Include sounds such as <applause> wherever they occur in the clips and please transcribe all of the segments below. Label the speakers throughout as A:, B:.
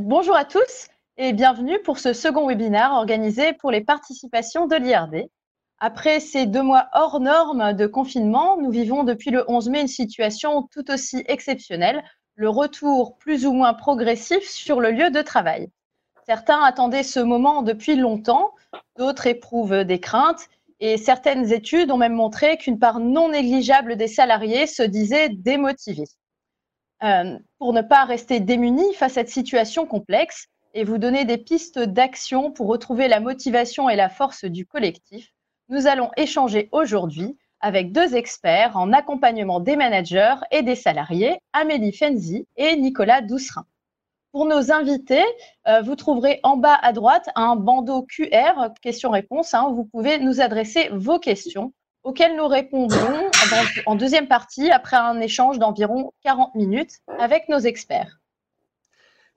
A: Bonjour à tous et bienvenue pour ce second webinaire organisé pour les participations de l'IRD. Après ces deux mois hors normes de confinement, nous vivons depuis le 11 mai une situation tout aussi exceptionnelle, le retour plus ou moins progressif sur le lieu de travail. Certains attendaient ce moment depuis longtemps, d'autres éprouvent des craintes et certaines études ont même montré qu'une part non négligeable des salariés se disait démotivés. Euh, pour ne pas rester démunis face à cette situation complexe et vous donner des pistes d'action pour retrouver la motivation et la force du collectif, nous allons échanger aujourd'hui avec deux experts en accompagnement des managers et des salariés, Amélie Fenzi et Nicolas Doucerin. Pour nos invités, euh, vous trouverez en bas à droite un bandeau QR, questions-réponses, hein, où vous pouvez nous adresser vos questions auxquelles nous répondrons en deuxième partie après un échange d'environ 40 minutes avec nos experts.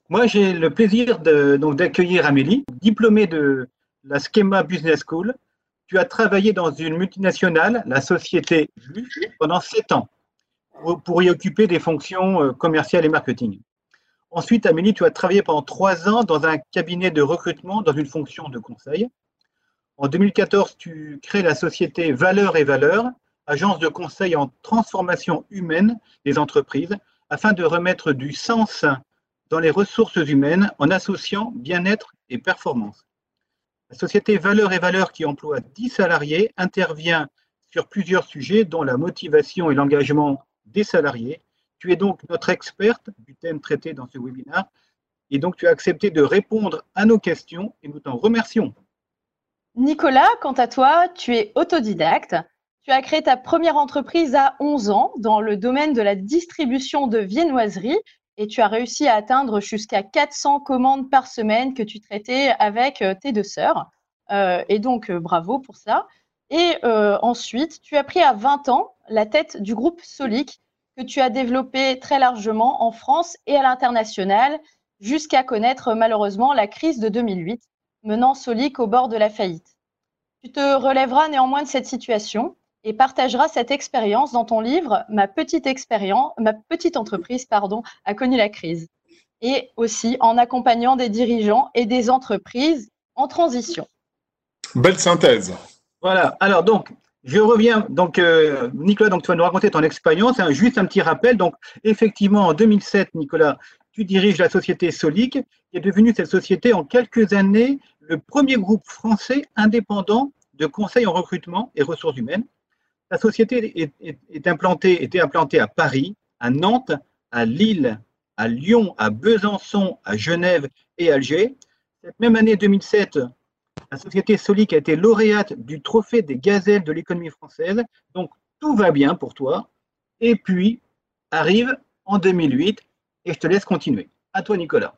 B: Moi, j'ai le plaisir d'accueillir Amélie, diplômée de la Schema Business School. Tu as travaillé dans une multinationale, la société pendant sept ans pour y occuper des fonctions euh, commerciales et marketing. Ensuite, Amélie, tu as travaillé pendant trois ans dans un cabinet de recrutement dans une fonction de conseil. En 2014, tu crées la société Valeurs et Valeurs, agence de conseil en transformation humaine des entreprises, afin de remettre du sens dans les ressources humaines en associant bien-être et performance. La société Valeurs et Valeurs, qui emploie 10 salariés, intervient sur plusieurs sujets, dont la motivation et l'engagement des salariés, tu es donc notre experte du thème traité dans ce webinaire et donc tu as accepté de répondre à nos questions et nous t'en remercions.
A: Nicolas, quant à toi, tu es autodidacte. Tu as créé ta première entreprise à 11 ans dans le domaine de la distribution de viennoiseries et tu as réussi à atteindre jusqu'à 400 commandes par semaine que tu traitais avec euh, tes deux sœurs. Euh, et donc, euh, bravo pour ça. Et ensuite, tu as pris à 20 ans la tête du groupe Solic que tu as développé très largement en France et à l'international jusqu'à connaître malheureusement la crise de 2008, menant Solic au bord de la faillite. Tu te relèveras néanmoins de cette situation et partageras cette expérience dans ton livre Ma petite expérience, ma petite entreprise pardon, a connu la crise et aussi en accompagnant des dirigeants et des entreprises en transition.
C: Belle synthèse.
B: Voilà. Alors donc, je reviens, donc euh, Nicolas, donc tu vas nous raconter ton expérience. Hein, juste un petit rappel. Donc effectivement, en 2007, Nicolas, tu diriges la société Solic, qui est devenue cette société en quelques années le premier groupe français indépendant de conseil en recrutement et ressources humaines. La société était implantée à Paris, à Nantes, à Lille, à Lyon, à Besançon, à Genève et Alger. Cette même année 2007, la société Solic a été lauréate du trophée des gazelles de l'économie française. Donc, tout va bien pour toi. Et puis, arrive en 2008, et je te laisse continuer. À toi, Nicolas.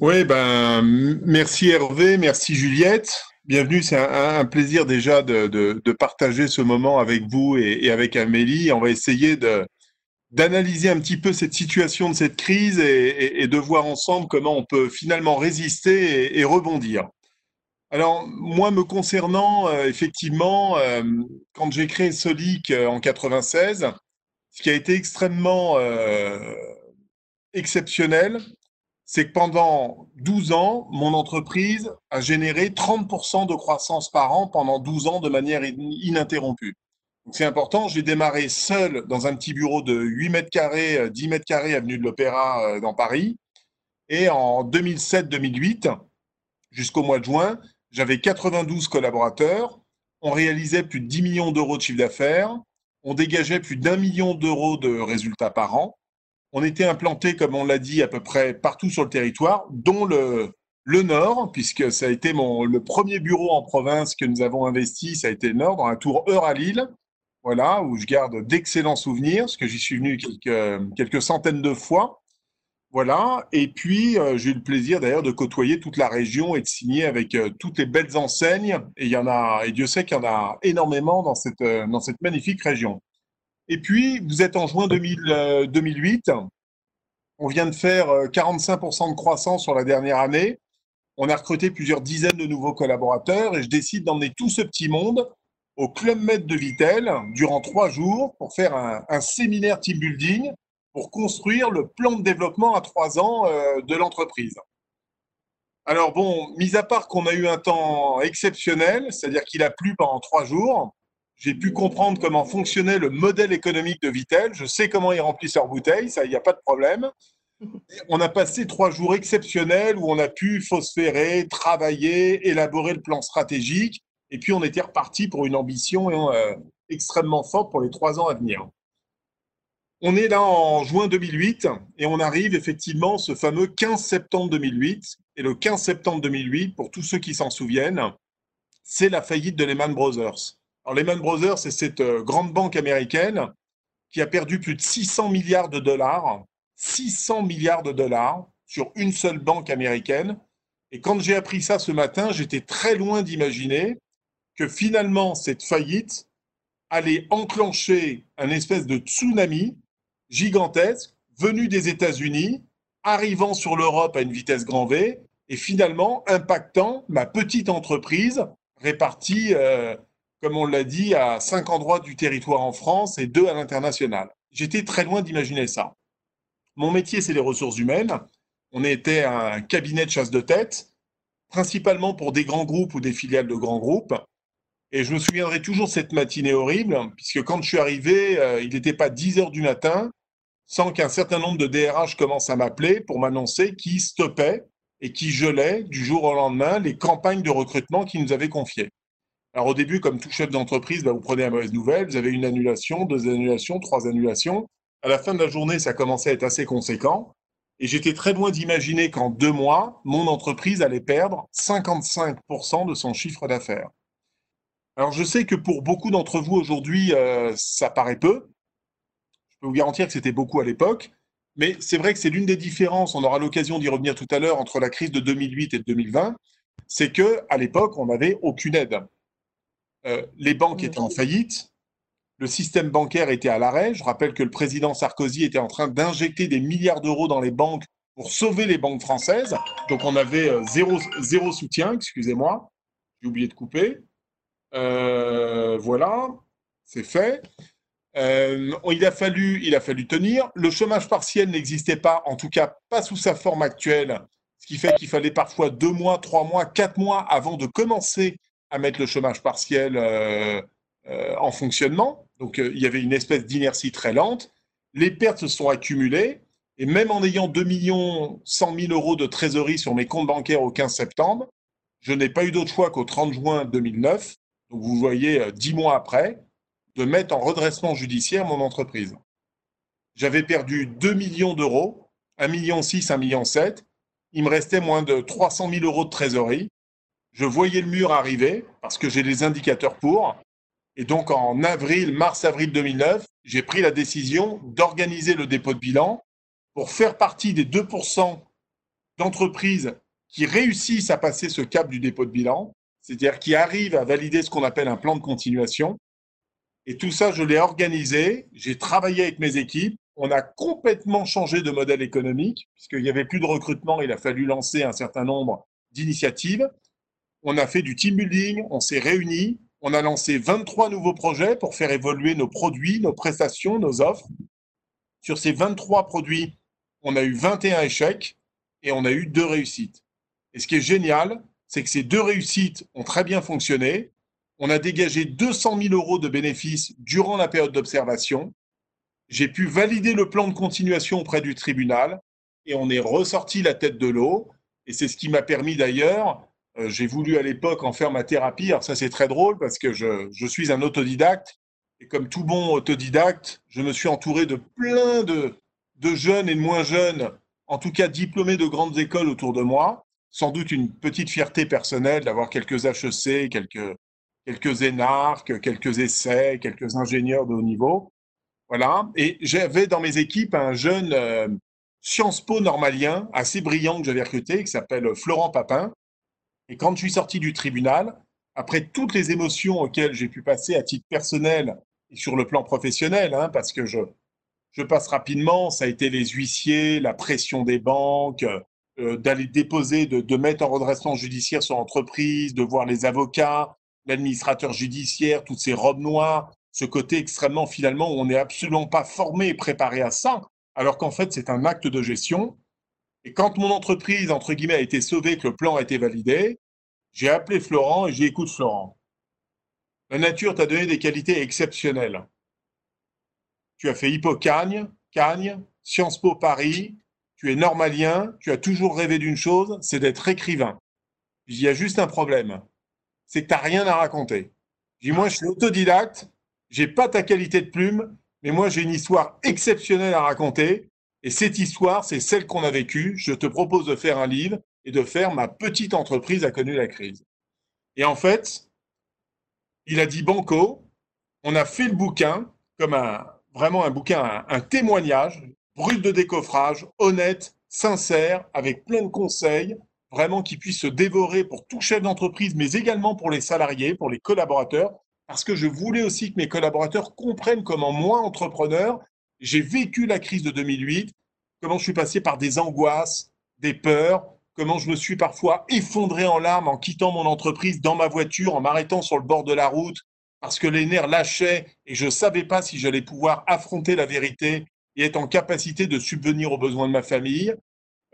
C: Oui, ben, merci Hervé, merci Juliette. Bienvenue, c'est un, plaisir déjà de, partager ce moment avec vous et, avec Amélie. On va essayer de, d'analyser un petit peu cette situation de cette crise et, de voir ensemble comment on peut finalement résister et rebondir. Alors, moi, me concernant, euh, effectivement, euh, quand j'ai créé Solic euh, en 96, ce qui a été extrêmement exceptionnel, c'est que pendant 12 ans, mon entreprise a généré 30% de croissance par an pendant 12 ans de manière ininterrompue. C'est important, j'ai démarré seul dans un petit bureau de 8 mètres carrés, 10 mètres carrés, avenue de l'Opéra dans Paris. Et en 2007-2008, jusqu'au mois de juin, j'avais 92 collaborateurs. On réalisait plus de 10 millions d'euros de chiffre d'affaires. On dégageait plus d'un million d'euros de résultats par an. On était implanté, comme on l'a dit, à peu près partout sur le territoire, dont le, Nord, puisque ça a été le premier bureau en province que nous avons investi, ça a été le Nord, dans un tour heure à Lille, voilà, où je garde d'excellents souvenirs, parce que j'y suis venu quelques, centaines de fois. Voilà. Et puis, euh, j'ai eu le plaisir d'ailleurs de côtoyer toute la région et de signer avec euh, toutes les belles enseignes. Et il y en a, et Dieu sait qu'il y en a énormément dans cette, euh, dans cette magnifique région. Et puis, vous êtes en juin 2008. On vient de faire 45% de croissance sur la dernière année. On a recruté plusieurs dizaines de nouveaux collaborateurs et je décide d'emmener tout ce petit monde au Club Med de Vitel durant trois jours pour faire un, un séminaire team building pour construire le plan de développement à trois ans euh, de l'entreprise. Alors bon, mis à part qu'on a eu un temps exceptionnel, c'est-à-dire qu'il a plu pendant trois jours, j'ai pu comprendre comment fonctionnait le modèle économique de Vitel. Je sais comment ils remplissent leurs bouteilles, ça, il n'y a pas de problème. On a passé trois jours exceptionnels où on a pu phosphérer, travailler, élaborer le plan stratégique. Et puis, on était reparti pour une ambition euh, extrêmement forte pour les trois ans à venir. On est là en juin 2008 et on arrive effectivement ce fameux 15 septembre 2008. Et le 15 septembre 2008, pour tous ceux qui s'en souviennent, c'est la faillite de Lehman Brothers. Alors Lehman Brothers, c'est cette euh, grande banque américaine qui a perdu plus de 600 milliards de dollars, 600 milliards de dollars sur une seule banque américaine. Et quand j'ai appris ça ce matin, j'étais très loin d'imaginer que finalement cette faillite allait enclencher un espèce de tsunami gigantesque venu des États-Unis, arrivant sur l'Europe à une vitesse grand V et finalement impactant ma petite entreprise répartie, euh, comme on l'a dit, à cinq endroits du territoire en France et deux à l'international. J'étais très loin d'imaginer ça. Mon métier, c'est les ressources humaines. On était un cabinet de chasse de tête, principalement pour des grands groupes ou des filiales de grands groupes. Et je me souviendrai toujours cette matinée horrible, puisque quand je suis arrivé, euh, il n'était pas 10 heures du matin sans qu'un certain nombre de DRH commencent à m'appeler pour m'annoncer qu'ils stoppaient et qui gelaient du jour au lendemain les campagnes de recrutement qu'ils nous avaient confiées. Alors au début, comme tout chef d'entreprise, bah, vous prenez la mauvaise nouvelle, vous avez une annulation, deux annulations, trois annulations. À la fin de la journée, ça commençait à être assez conséquent. Et j'étais très loin d'imaginer qu'en deux mois, mon entreprise allait perdre 55% de son chiffre d'affaires. Alors je sais que pour beaucoup d'entre vous aujourd'hui, euh, ça paraît peu, peux vous garantir que c'était beaucoup à l'époque. Mais c'est vrai que c'est l'une des différences, on aura l'occasion d'y revenir tout à l'heure, entre la crise de 2008 et de 2020, c'est qu'à l'époque, on n'avait aucune aide. Euh, les banques étaient en faillite, le système bancaire était à l'arrêt. Je rappelle que le président Sarkozy était en train d'injecter des milliards d'euros dans les banques pour sauver les banques françaises. Donc on avait euh, zéro, zéro soutien, excusez-moi, j'ai oublié de couper. Euh, voilà, c'est fait. Euh, il, a fallu, il a fallu tenir. Le chômage partiel n'existait pas, en tout cas pas sous sa forme actuelle, ce qui fait qu'il fallait parfois deux mois, trois mois, quatre mois avant de commencer à mettre le chômage partiel euh, euh, en fonctionnement. Donc il y avait une espèce d'inertie très lente. Les pertes se sont accumulées et même en ayant 2 millions 100 000 euros de trésorerie sur mes comptes bancaires au 15 septembre, je n'ai pas eu d'autre choix qu'au 30 juin 2009. Donc vous voyez, dix mois après, de mettre en redressement judiciaire mon entreprise. J'avais perdu 2 millions d'euros, 1 million 6, 1 million 7. Il me restait moins de 300 000 euros de trésorerie. Je voyais le mur arriver parce que j'ai les indicateurs pour. Et donc en avril, mars-avril 2009, j'ai pris la décision d'organiser le dépôt de bilan pour faire partie des 2% d'entreprises qui réussissent à passer ce cap du dépôt de bilan, c'est-à-dire qui arrivent à valider ce qu'on appelle un plan de continuation et tout ça, je l'ai organisé, j'ai travaillé avec mes équipes, on a complètement changé de modèle économique, puisqu'il n'y avait plus de recrutement, il a fallu lancer un certain nombre d'initiatives. On a fait du team building, on s'est réunis, on a lancé 23 nouveaux projets pour faire évoluer nos produits, nos prestations, nos offres. Sur ces 23 produits, on a eu 21 échecs et on a eu deux réussites. Et ce qui est génial, c'est que ces deux réussites ont très bien fonctionné on a dégagé 200 000 euros de bénéfices durant la période d'observation. J'ai pu valider le plan de continuation auprès du tribunal et on est ressorti la tête de l'eau. Et c'est ce qui m'a permis d'ailleurs, j'ai voulu à l'époque en faire ma thérapie. Alors ça c'est très drôle parce que je, suis un autodidacte. Et comme tout bon autodidacte, je me suis entouré de plein de, de jeunes et de moins jeunes, en tout cas diplômés de grandes écoles autour de moi. Sans doute une petite fierté personnelle d'avoir quelques HEC, quelques, quelques énarques, quelques essais, quelques ingénieurs de haut niveau. Voilà. Et j'avais dans mes équipes un jeune euh, Sciences Po normalien, assez brillant que j'avais recruté, qui s'appelle Florent Papin. Et quand je suis sorti du tribunal, après toutes les émotions auxquelles j'ai pu passer à titre personnel et sur le plan professionnel, hein, parce que je, je passe rapidement, ça a été les huissiers, la pression des banques, euh, d'aller déposer, de, de, mettre en redressement judiciaire sur l'entreprise, de voir les avocats, l'administrateur judiciaire, toutes ces robes noires, ce côté extrêmement finalement où on n'est absolument pas formé et préparé à ça, alors qu'en fait, c'est un acte de gestion. Et quand mon entreprise, entre guillemets, a été sauvée, que le plan a été validé, j'ai appelé Florent et j'ai écoute Florent. La nature t'a donné des qualités exceptionnelles. Tu as fait Hippocagne, Cagne, Sciences Po Paris, tu es normalien, tu as toujours rêvé d'une chose, c'est d'être écrivain. Il y a juste un problème, c'est que tu n'as rien à raconter. Dis, moi, je suis autodidacte, j'ai pas ta qualité de plume, mais moi, j'ai une histoire exceptionnelle à raconter. Et cette histoire, c'est celle qu'on a vécue. Je te propose de faire un livre et de faire ma petite entreprise a connu la crise. Et en fait, il a dit Banco, on a fait le bouquin comme un, vraiment un bouquin, un, témoignage, brut de décoffrage, honnête, sincère, avec plein de conseils, vraiment qui puisse se dévorer pour tout chef d'entreprise, mais également pour les salariés, pour les collaborateurs, parce que je voulais aussi que mes collaborateurs comprennent comment moi, entrepreneur, j'ai vécu la crise de 2008, comment je suis passé par des angoisses, des peurs, comment je me suis parfois effondré en larmes en quittant mon entreprise dans ma voiture, en m'arrêtant sur le bord de la route, parce que les nerfs lâchaient et je ne savais pas si j'allais pouvoir affronter la vérité et être en capacité de subvenir aux besoins de ma famille,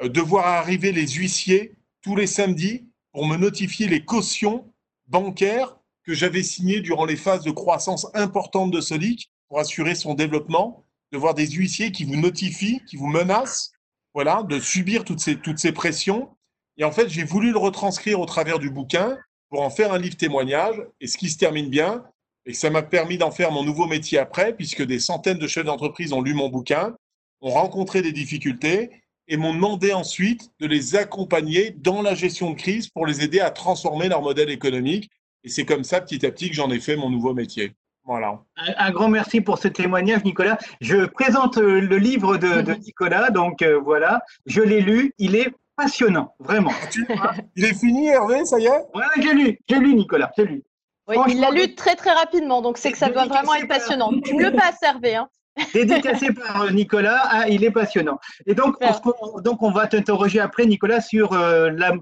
C: euh, de voir arriver les huissiers tous les samedis pour me notifier les cautions bancaires que j'avais signées durant les phases de croissance importantes de Solic pour assurer son développement, de voir des huissiers qui vous notifient, qui vous menacent, voilà, de subir toutes ces, toutes ces pressions. Et en fait, j'ai voulu le retranscrire au travers du bouquin pour en faire un livre témoignage. Et ce qui se termine bien, et ça m'a permis d'en faire mon nouveau métier après, puisque des centaines de chefs d'entreprise ont lu mon bouquin, ont rencontré des difficultés et m'ont demandé ensuite de les accompagner dans la gestion de crise pour les aider à transformer leur modèle économique. Et c'est comme ça, petit à petit, que j'en ai fait mon nouveau métier. Voilà.
B: Un, grand merci pour ce témoignage, Nicolas. Je présente euh, le livre de, <laughs> Nicolas, donc euh, voilà, je l'ai lu, il est passionnant, vraiment.
C: il est fini, Hervé, ça y est?
B: Oui, j'ai lu, j'ai lu, Nicolas, j'ai lu.
A: Oui, il l'a lu très très rapidement, donc c'est que ça doit vraiment être passionnant. Tu ne le pas Hervé. Hein. <laughs>
B: Dédicacé par euh, Nicolas, hein, il est passionnant. Et donc, on, donc on va t'interroger après, Nicolas, sur euh, la,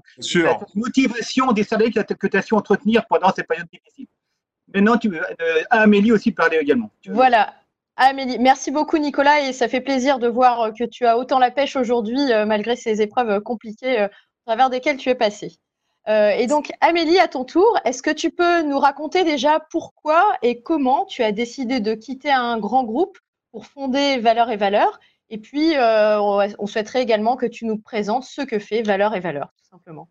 B: motivation des salariés que tu as su entretenir pendant cette période difficile. Maintenant, tu, euh, Amélie aussi parler également.
A: Voilà. Amélie, merci beaucoup Nicolas et ça fait plaisir de voir que tu as autant la pêche aujourd'hui malgré ces épreuves compliquées à travers desquelles tu es passé. et donc Amélie, à ton tour, est-ce que tu peux nous raconter déjà pourquoi et comment tu as décidé de quitter un grand groupe pour fonder Valeurs et Valeurs? Et puis, euh, on souhaiterait également que tu nous présentes ce que fait Valeurs et Valeurs, tout simplement.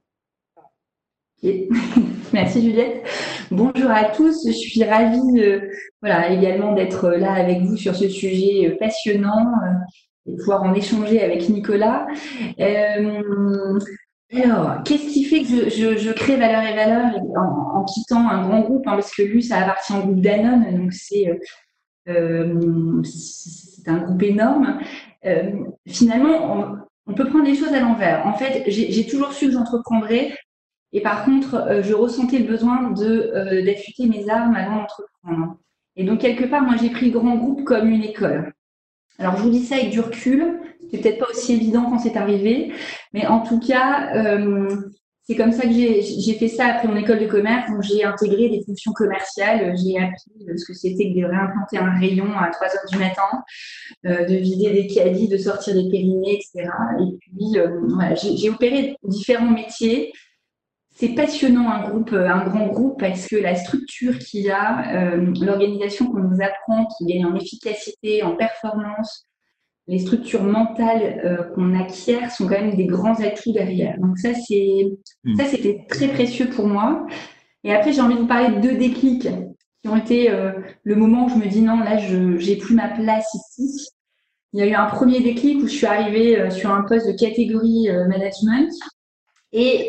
A: <laughs>
D: Merci Juliette. Bonjour à tous. Je suis ravie euh, voilà, également d'être là avec vous sur ce sujet euh, passionnant et de pouvoir en échanger avec Nicolas. alors, qu'est-ce qui fait que je, crée Valeurs et Valeurs en, quittant un grand groupe hein, Parce que lui, ça appartient au groupe Danone, donc c'est euh, un groupe énorme. Euh, finalement, on, peut prendre les choses à l'envers. En fait, j'ai toujours su que j'entreprendrais. Et par contre, euh, je ressentais le besoin de d'affûter mes armes avant d'entreprendre. Et donc, quelque part, moi, j'ai pris grand groupe comme une école. Alors, je vous dis ça avec du recul. C'est peut-être pas aussi évident quand c'est arrivé. Mais en tout cas, c'est comme ça que j'ai fait ça après mon école de commerce. Donc, j'ai intégré des fonctions commerciales. J'ai appris ce que c'était que de réimplanter un rayon à 3 heures du matin, euh, de vider des caddies, de sortir des périnées, etc. Et puis, euh, voilà, j'ai opéré différents métiers. C'est passionnant un groupe, un grand groupe, parce que la structure qu'il y a, euh, l'organisation qu'on nous apprend, qui gagne en efficacité, en performance, les structures mentales euh, qu'on acquiert sont quand même des grands atouts derrière. Donc ça, c'est hmm. ça, c'était très précieux pour moi. Et après, j'ai envie de vous parler de deux déclics qui ont été euh, le moment où je me dis non, là, je n'ai plus ma place ici. Il y a eu un premier déclic où je suis arrivée euh, sur un poste de catégorie management et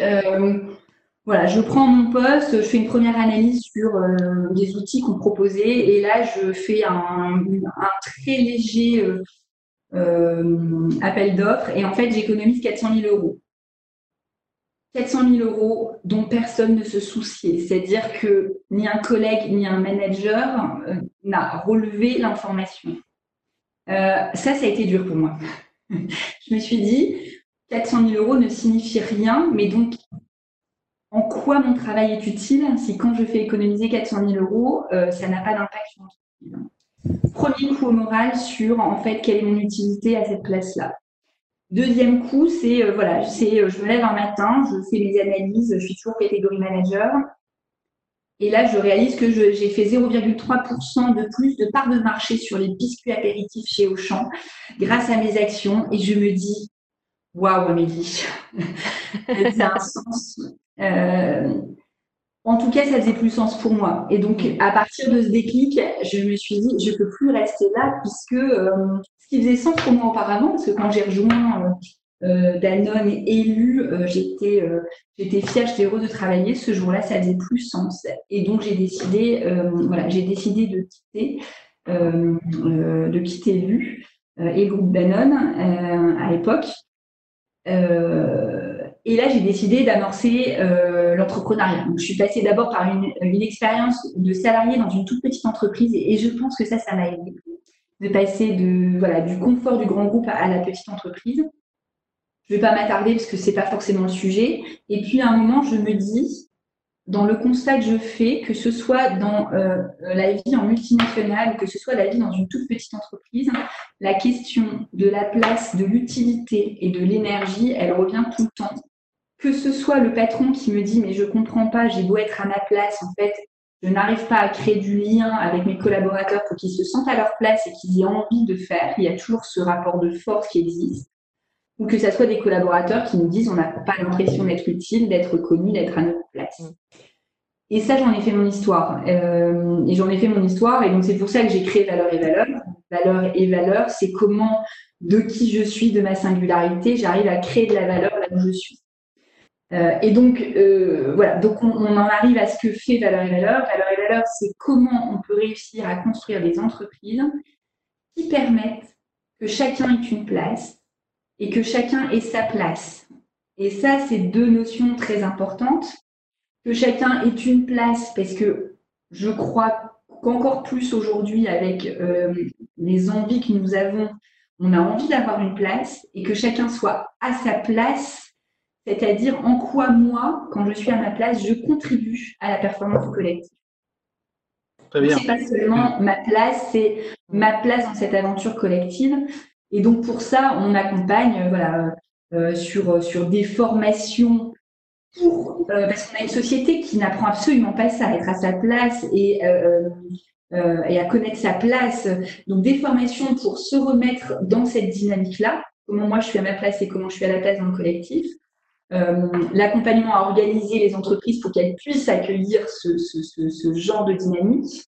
D: voilà, je prends mon poste, je fais une première analyse sur des outils qu'on proposait et là, je fais un, très léger euh, appel d'offres et en fait j'économise 400 000 euros. 400 000 euros dont personne ne se souciait. C'est-à-dire que ni un collègue ni un manager euh, n'a relevé l'information. Euh, ça, ça a été dur pour moi. <laughs> je me suis dit, 400 000 euros ne signifie rien, mais donc en quoi mon travail est utile si quand je fais économiser 400 000 euros, ça n'a pas d'impact sur l'entreprise Premier coup au moral sur en fait quelle est mon utilité à cette place-là. Deuxième coup, c'est euh, voilà, c'est euh, je me lève un matin, je fais mes analyses, je suis toujours catégorie manager. Et là, je réalise que j'ai fait 0,3% de plus de part de marché sur les biscuits apéritifs chez Auchan grâce à mes actions. Et je me dis, waouh, Amélie, <laughs> ça a un sens. Euh, en tout cas, ça faisait plus sens pour moi. Et donc, à partir de ce déclic, je me suis dit, je ne peux plus rester là, puisque euh, ce qui faisait sens pour moi auparavant, parce que quand j'ai rejoint euh, Danone élu, euh, j'étais j'étais fière, j'étais heureuse de travailler. Ce jour-là, ça faisait plus sens. Et donc, j'ai décidé, voilà, j'ai décidé de quitter, de quitter et le groupe Danone à l'époque. Et là, j'ai décidé d'amorcer euh, l'entrepreneuriat. Je suis passée d'abord par une, expérience de salarié dans une toute petite entreprise et, je pense que ça, ça m'a aidé de passer de, voilà, du confort du grand groupe à, la petite entreprise. Je ne vais pas m'attarder parce que c'est pas forcément le sujet. Et puis, à un moment, je me dis, dans le constat que je fais, que ce soit dans euh, la vie en multinationale que ce soit la vie dans une toute petite entreprise, la question de la place, de l'utilité et de l'énergie, elle revient tout le temps que ce soit le patron qui me dit mais je comprends pas, j'ai beau être à ma place, en fait, je n'arrive pas à créer du lien avec mes collaborateurs pour qu'ils se sentent à leur place et qu'ils aient envie de faire. Il y a toujours ce rapport de force qui existe. Ou que ce soit des collaborateurs qui nous disent on n'a pas l'impression d'être utile, d'être connu, d'être à notre place. Mm. Et ça, j'en ai fait mon histoire. Euh, et j'en ai fait mon histoire. Et donc, c'est pour ça que j'ai créé Valeur et Valeur. Valeur et Valeur, c'est comment, de qui je suis, de ma singularité, j'arrive à créer de la valeur là où je suis. Euh, et donc, euh, voilà, donc on, en arrive à ce que fait Valeur et Valeur. Valeur et Valeur, c'est comment on peut réussir à construire des entreprises qui permettent que chacun ait une place et que chacun ait sa place. Et ça, c'est deux notions très importantes. Que chacun ait une place, parce que je crois qu'encore plus aujourd'hui, avec euh, les envies que nous avons, on a envie d'avoir une place et que chacun soit à sa place c'est-à-dire en quoi moi, quand je suis à ma place, je contribue à la performance collective. Ce n'est pas seulement ma place, c'est ma place dans cette aventure collective. Et donc pour ça, on accompagne euh, voilà, euh, sur, sur des formations pour, euh, parce qu'on a une société qui n'apprend absolument pas ça, à être à sa place et, et à connaître sa place. Donc des formations pour se remettre dans cette dynamique-là, comment moi je suis à ma place et comment je suis à la place dans le collectif. Euh, l'accompagnement à organiser les entreprises pour qu'elles puissent accueillir ce, genre de dynamique.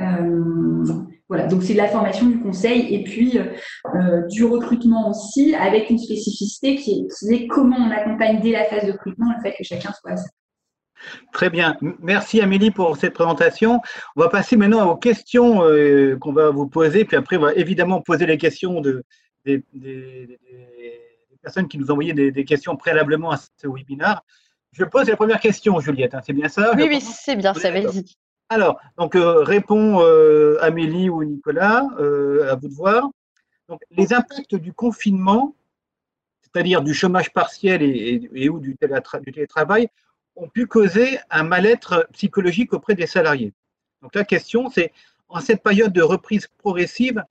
D: Euh, voilà, donc c'est de la formation, du conseil et puis euh, du recrutement aussi, avec une spécificité qui est, comment on accompagne dès la phase de recrutement le fait que chacun soit à
B: Très bien. Merci Amélie pour cette présentation. On va passer maintenant aux questions qu'on va vous poser, puis après on va évidemment poser les questions de, des personnes qui nous envoyaient des, des questions préalablement à ce webinaire. Je pose la première question, Juliette, hein, c'est bien ça
A: Oui, oui, c'est bien ça, vas-y.
B: Alors, donc, euh, répond euh, Amélie ou Nicolas, euh, à vous de voir. Donc, les impacts du confinement, c'est-à-dire du chômage partiel et, et, ou du, du, télétravail, ont pu causer un mal-être psychologique auprès des salariés. Donc, la question, c'est, en cette période de reprise progressive,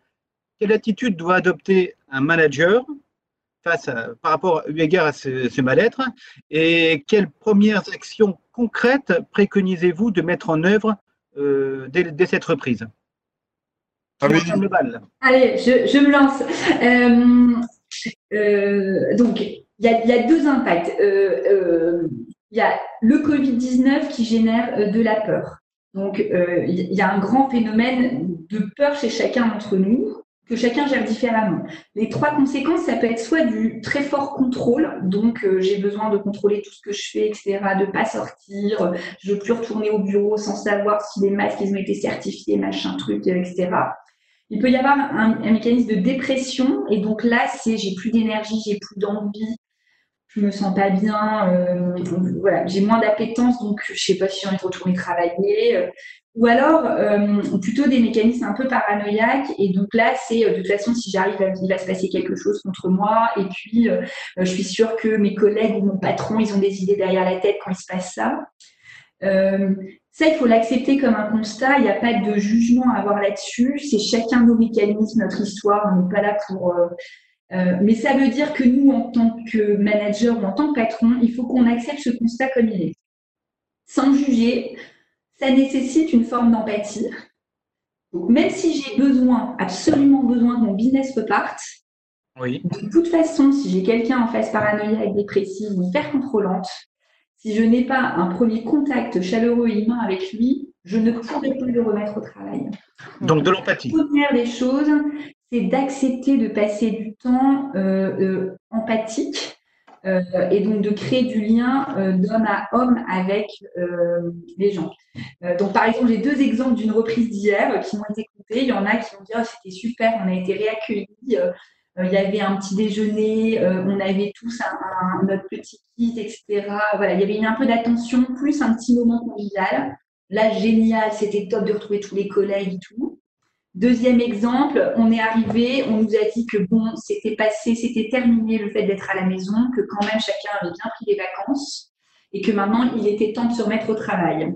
B: quelle attitude doit adopter un manager face par rapport eu égard à ce, mal-être et quelles premières actions concrètes préconisez-vous de mettre en œuvre euh, dès, cette reprise?
D: Allez, je, me lance. Euh, euh, donc, il y, a deux impacts. Il y a le Covid-19 qui génère de la peur. Donc, il y a un grand phénomène de peur chez chacun d'entre nous que chacun gère différemment. Les trois conséquences, ça peut être soit du très fort contrôle, donc euh, j'ai besoin de contrôler tout ce que je fais, etc., de pas sortir, je veux plus retourner au bureau sans savoir si les masques ils ont été certifiés, machin truc, etc. Il peut y avoir un, mécanisme de dépression, et donc là, c'est j'ai plus d'énergie, j'ai plus d'envie, je me sens pas bien, euh, j'ai moins d'appétence, donc je sais pas si j'ai envie de retourner travailler, ou alors, euh, plutôt des mécanismes un peu paranoïaques. Et donc là, c'est euh, de toute façon, si j'arrive, il va se passer quelque chose contre moi. Et puis, euh, je suis sûre que mes collègues ou mon patron, ils ont des idées derrière la tête quand il se passe ça. Ça, il faut l'accepter comme un constat. Il n'y a pas de jugement à avoir là-dessus. C'est chacun nos mécanismes, notre histoire. On n'est pas là pour. Mais ça veut dire que nous, en tant que manager ou en tant que patron, il faut qu'on accepte ce constat comme il est. Sans juger, ça nécessite une forme d'empathie. Donc, même si j'ai besoin, absolument besoin que mon business reparte,
B: Oui.
D: de toute façon, si j'ai quelqu'un en face paranoïaque, dépressive ou hyper contrôlante, si je n'ai pas un premier contact chaleureux et humain avec lui, je ne pourrai pas le remettre au travail.
B: Donc de l'empathie.
D: La première des choses, c'est d'accepter de passer du temps euh, euh, empathique euh, et donc de créer du lien euh, d'homme à homme avec euh, les gens. Donc par exemple, j'ai deux exemples d'une reprise d'hier qui m'ont été coupés. Il y en a qui m'ont dit oh, c'était super, on a été réaccueillis. Il y avait un petit déjeuner, on avait tous notre petit kit, etc. Voilà, il y avait un peu d'attention, plus un petit moment convivial. Là, génial, c'était top de retrouver tous les collègues et tout. Deuxième exemple, on est arrivé, on nous a dit que bon, c'était passé, c'était terminé le fait d'être à la maison, que quand même chacun avait bien pris des vacances et que maintenant il était temps de se remettre au travail.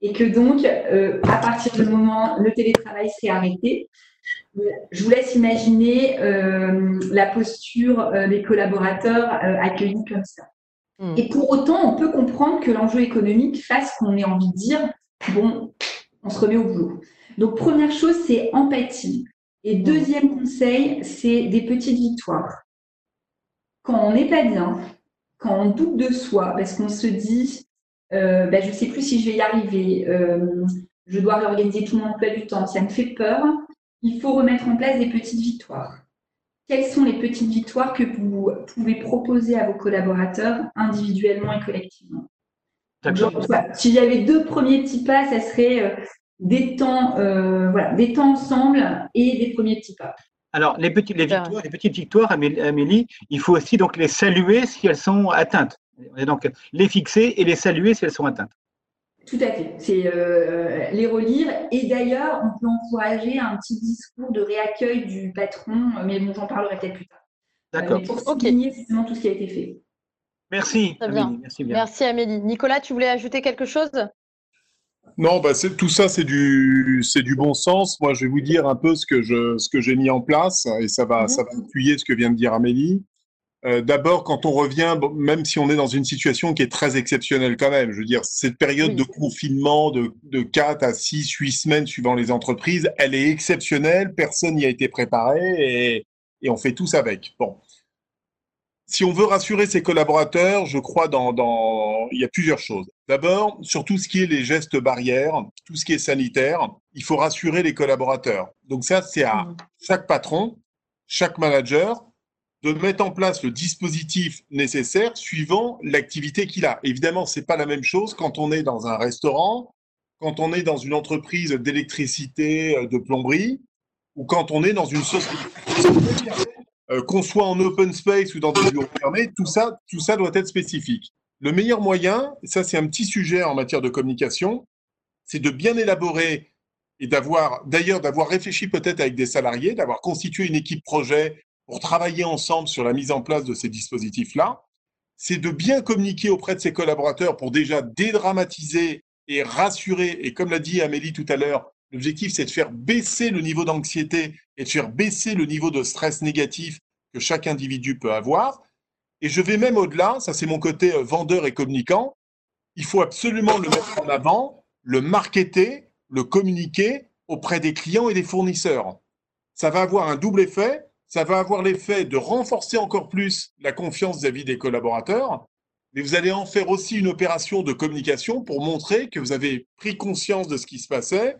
D: Et que donc, euh, à partir du moment le télétravail serait arrêté, je vous laisse imaginer euh, la posture euh, des collaborateurs euh, accueillis comme ça.
A: Hmm.
D: Et pour autant, on peut comprendre que l'enjeu économique fasse qu'on ait envie de dire bon, on se remet au boulot. Donc, première chose, c'est empathie. Et deuxième conseil, c'est des petites victoires. Quand on n'est pas bien, quand on doute de soi, parce qu'on se dit euh, ben, je ne sais plus si je vais y arriver, euh, je dois réorganiser tout mon emploi du temps, ça me fait peur, il faut remettre en place des petites victoires. Quelles sont les petites victoires que vous pouvez proposer à vos collaborateurs individuellement et collectivement? Genre, Si j'avais deux premiers petits pas, ça serait euh, des temps, euh, voilà, des temps ensemble et des premiers petits pas.
B: Alors, les, petits, les,
A: Super.
B: victoires, les petites victoires, Amé- Amélie, il faut aussi donc les saluer si elles sont atteintes. Et donc, les fixer et les saluer si elles sont atteintes.
D: Tout à fait. C'est euh, les relire. Et d'ailleurs, on peut encourager un petit discours de réaccueil du patron, mais bon, j'en parlerai peut-être plus tard. Euh,
B: D'accord.
D: pour souligner justement tout ce qui a été fait.
B: Merci,
A: bien.
B: Amélie. Merci bien.
A: Merci Amélie. Nicolas, tu voulais ajouter quelque chose?
C: Non, bah c'est, tout ça, c'est du, c'est du bon sens. Moi, je vais vous dire un peu ce que je, ce que j'ai mis en place et ça va,
A: Mhm.
C: ça va appuyer ce que vient de dire Amélie. Euh, d'abord, quand on revient, bon, même si on est dans une situation qui est très exceptionnelle quand même, je veux dire, cette période
A: Oui.
C: de confinement de, de 4 à 6, 8 semaines suivant les entreprises, elle est exceptionnelle, personne n'y a été préparé et, et on fait tous avec. Bon. Si on veut rassurer ses collaborateurs, je crois dans, dans, il y a plusieurs choses. D'abord, sur tout ce qui est les gestes barrières, tout ce qui est sanitaire, il faut rassurer les collaborateurs. Donc ça, c'est à
A: Mhm.
C: chaque patron, chaque manager de mettre en place le dispositif nécessaire suivant l'activité qu'il a. Évidemment, c'est pas la même chose quand on est dans un restaurant, quand on est dans une entreprise d'électricité, euh, de plomberie, ou quand on est dans une société. Euh, qu'on soit en open space ou dans des bureaux fermés, tout ça, tout ça doit être spécifique. Le meilleur moyen, ça c'est un petit sujet en matière de communication, c'est de bien élaborer et d'avoir, d'ailleurs, d'avoir réfléchi peut-être avec des salariés, d'avoir constitué une équipe projet pour travailler ensemble sur la mise en place de ces dispositifs-là. C'est de bien communiquer auprès de ses collaborateurs pour déjà dédramatiser et rassurer. Et comme l'a dit Amélie tout à l'heure, l'objectif c'est de faire baisser le niveau d'anxiété et de faire baisser le niveau de stress négatif que chaque individu peut avoir. Et je vais même au-delà, ça c'est mon côté euh, vendeur et communicant, il faut absolument le mettre en avant, le marketer, le communiquer auprès des clients et des fournisseurs. Ça va avoir un double effet, ça va avoir l'effet de renforcer encore plus la confiance vis-à-vis des collaborateurs, mais vous allez en faire aussi une opération de communication pour montrer que vous avez pris conscience de ce qui se passait,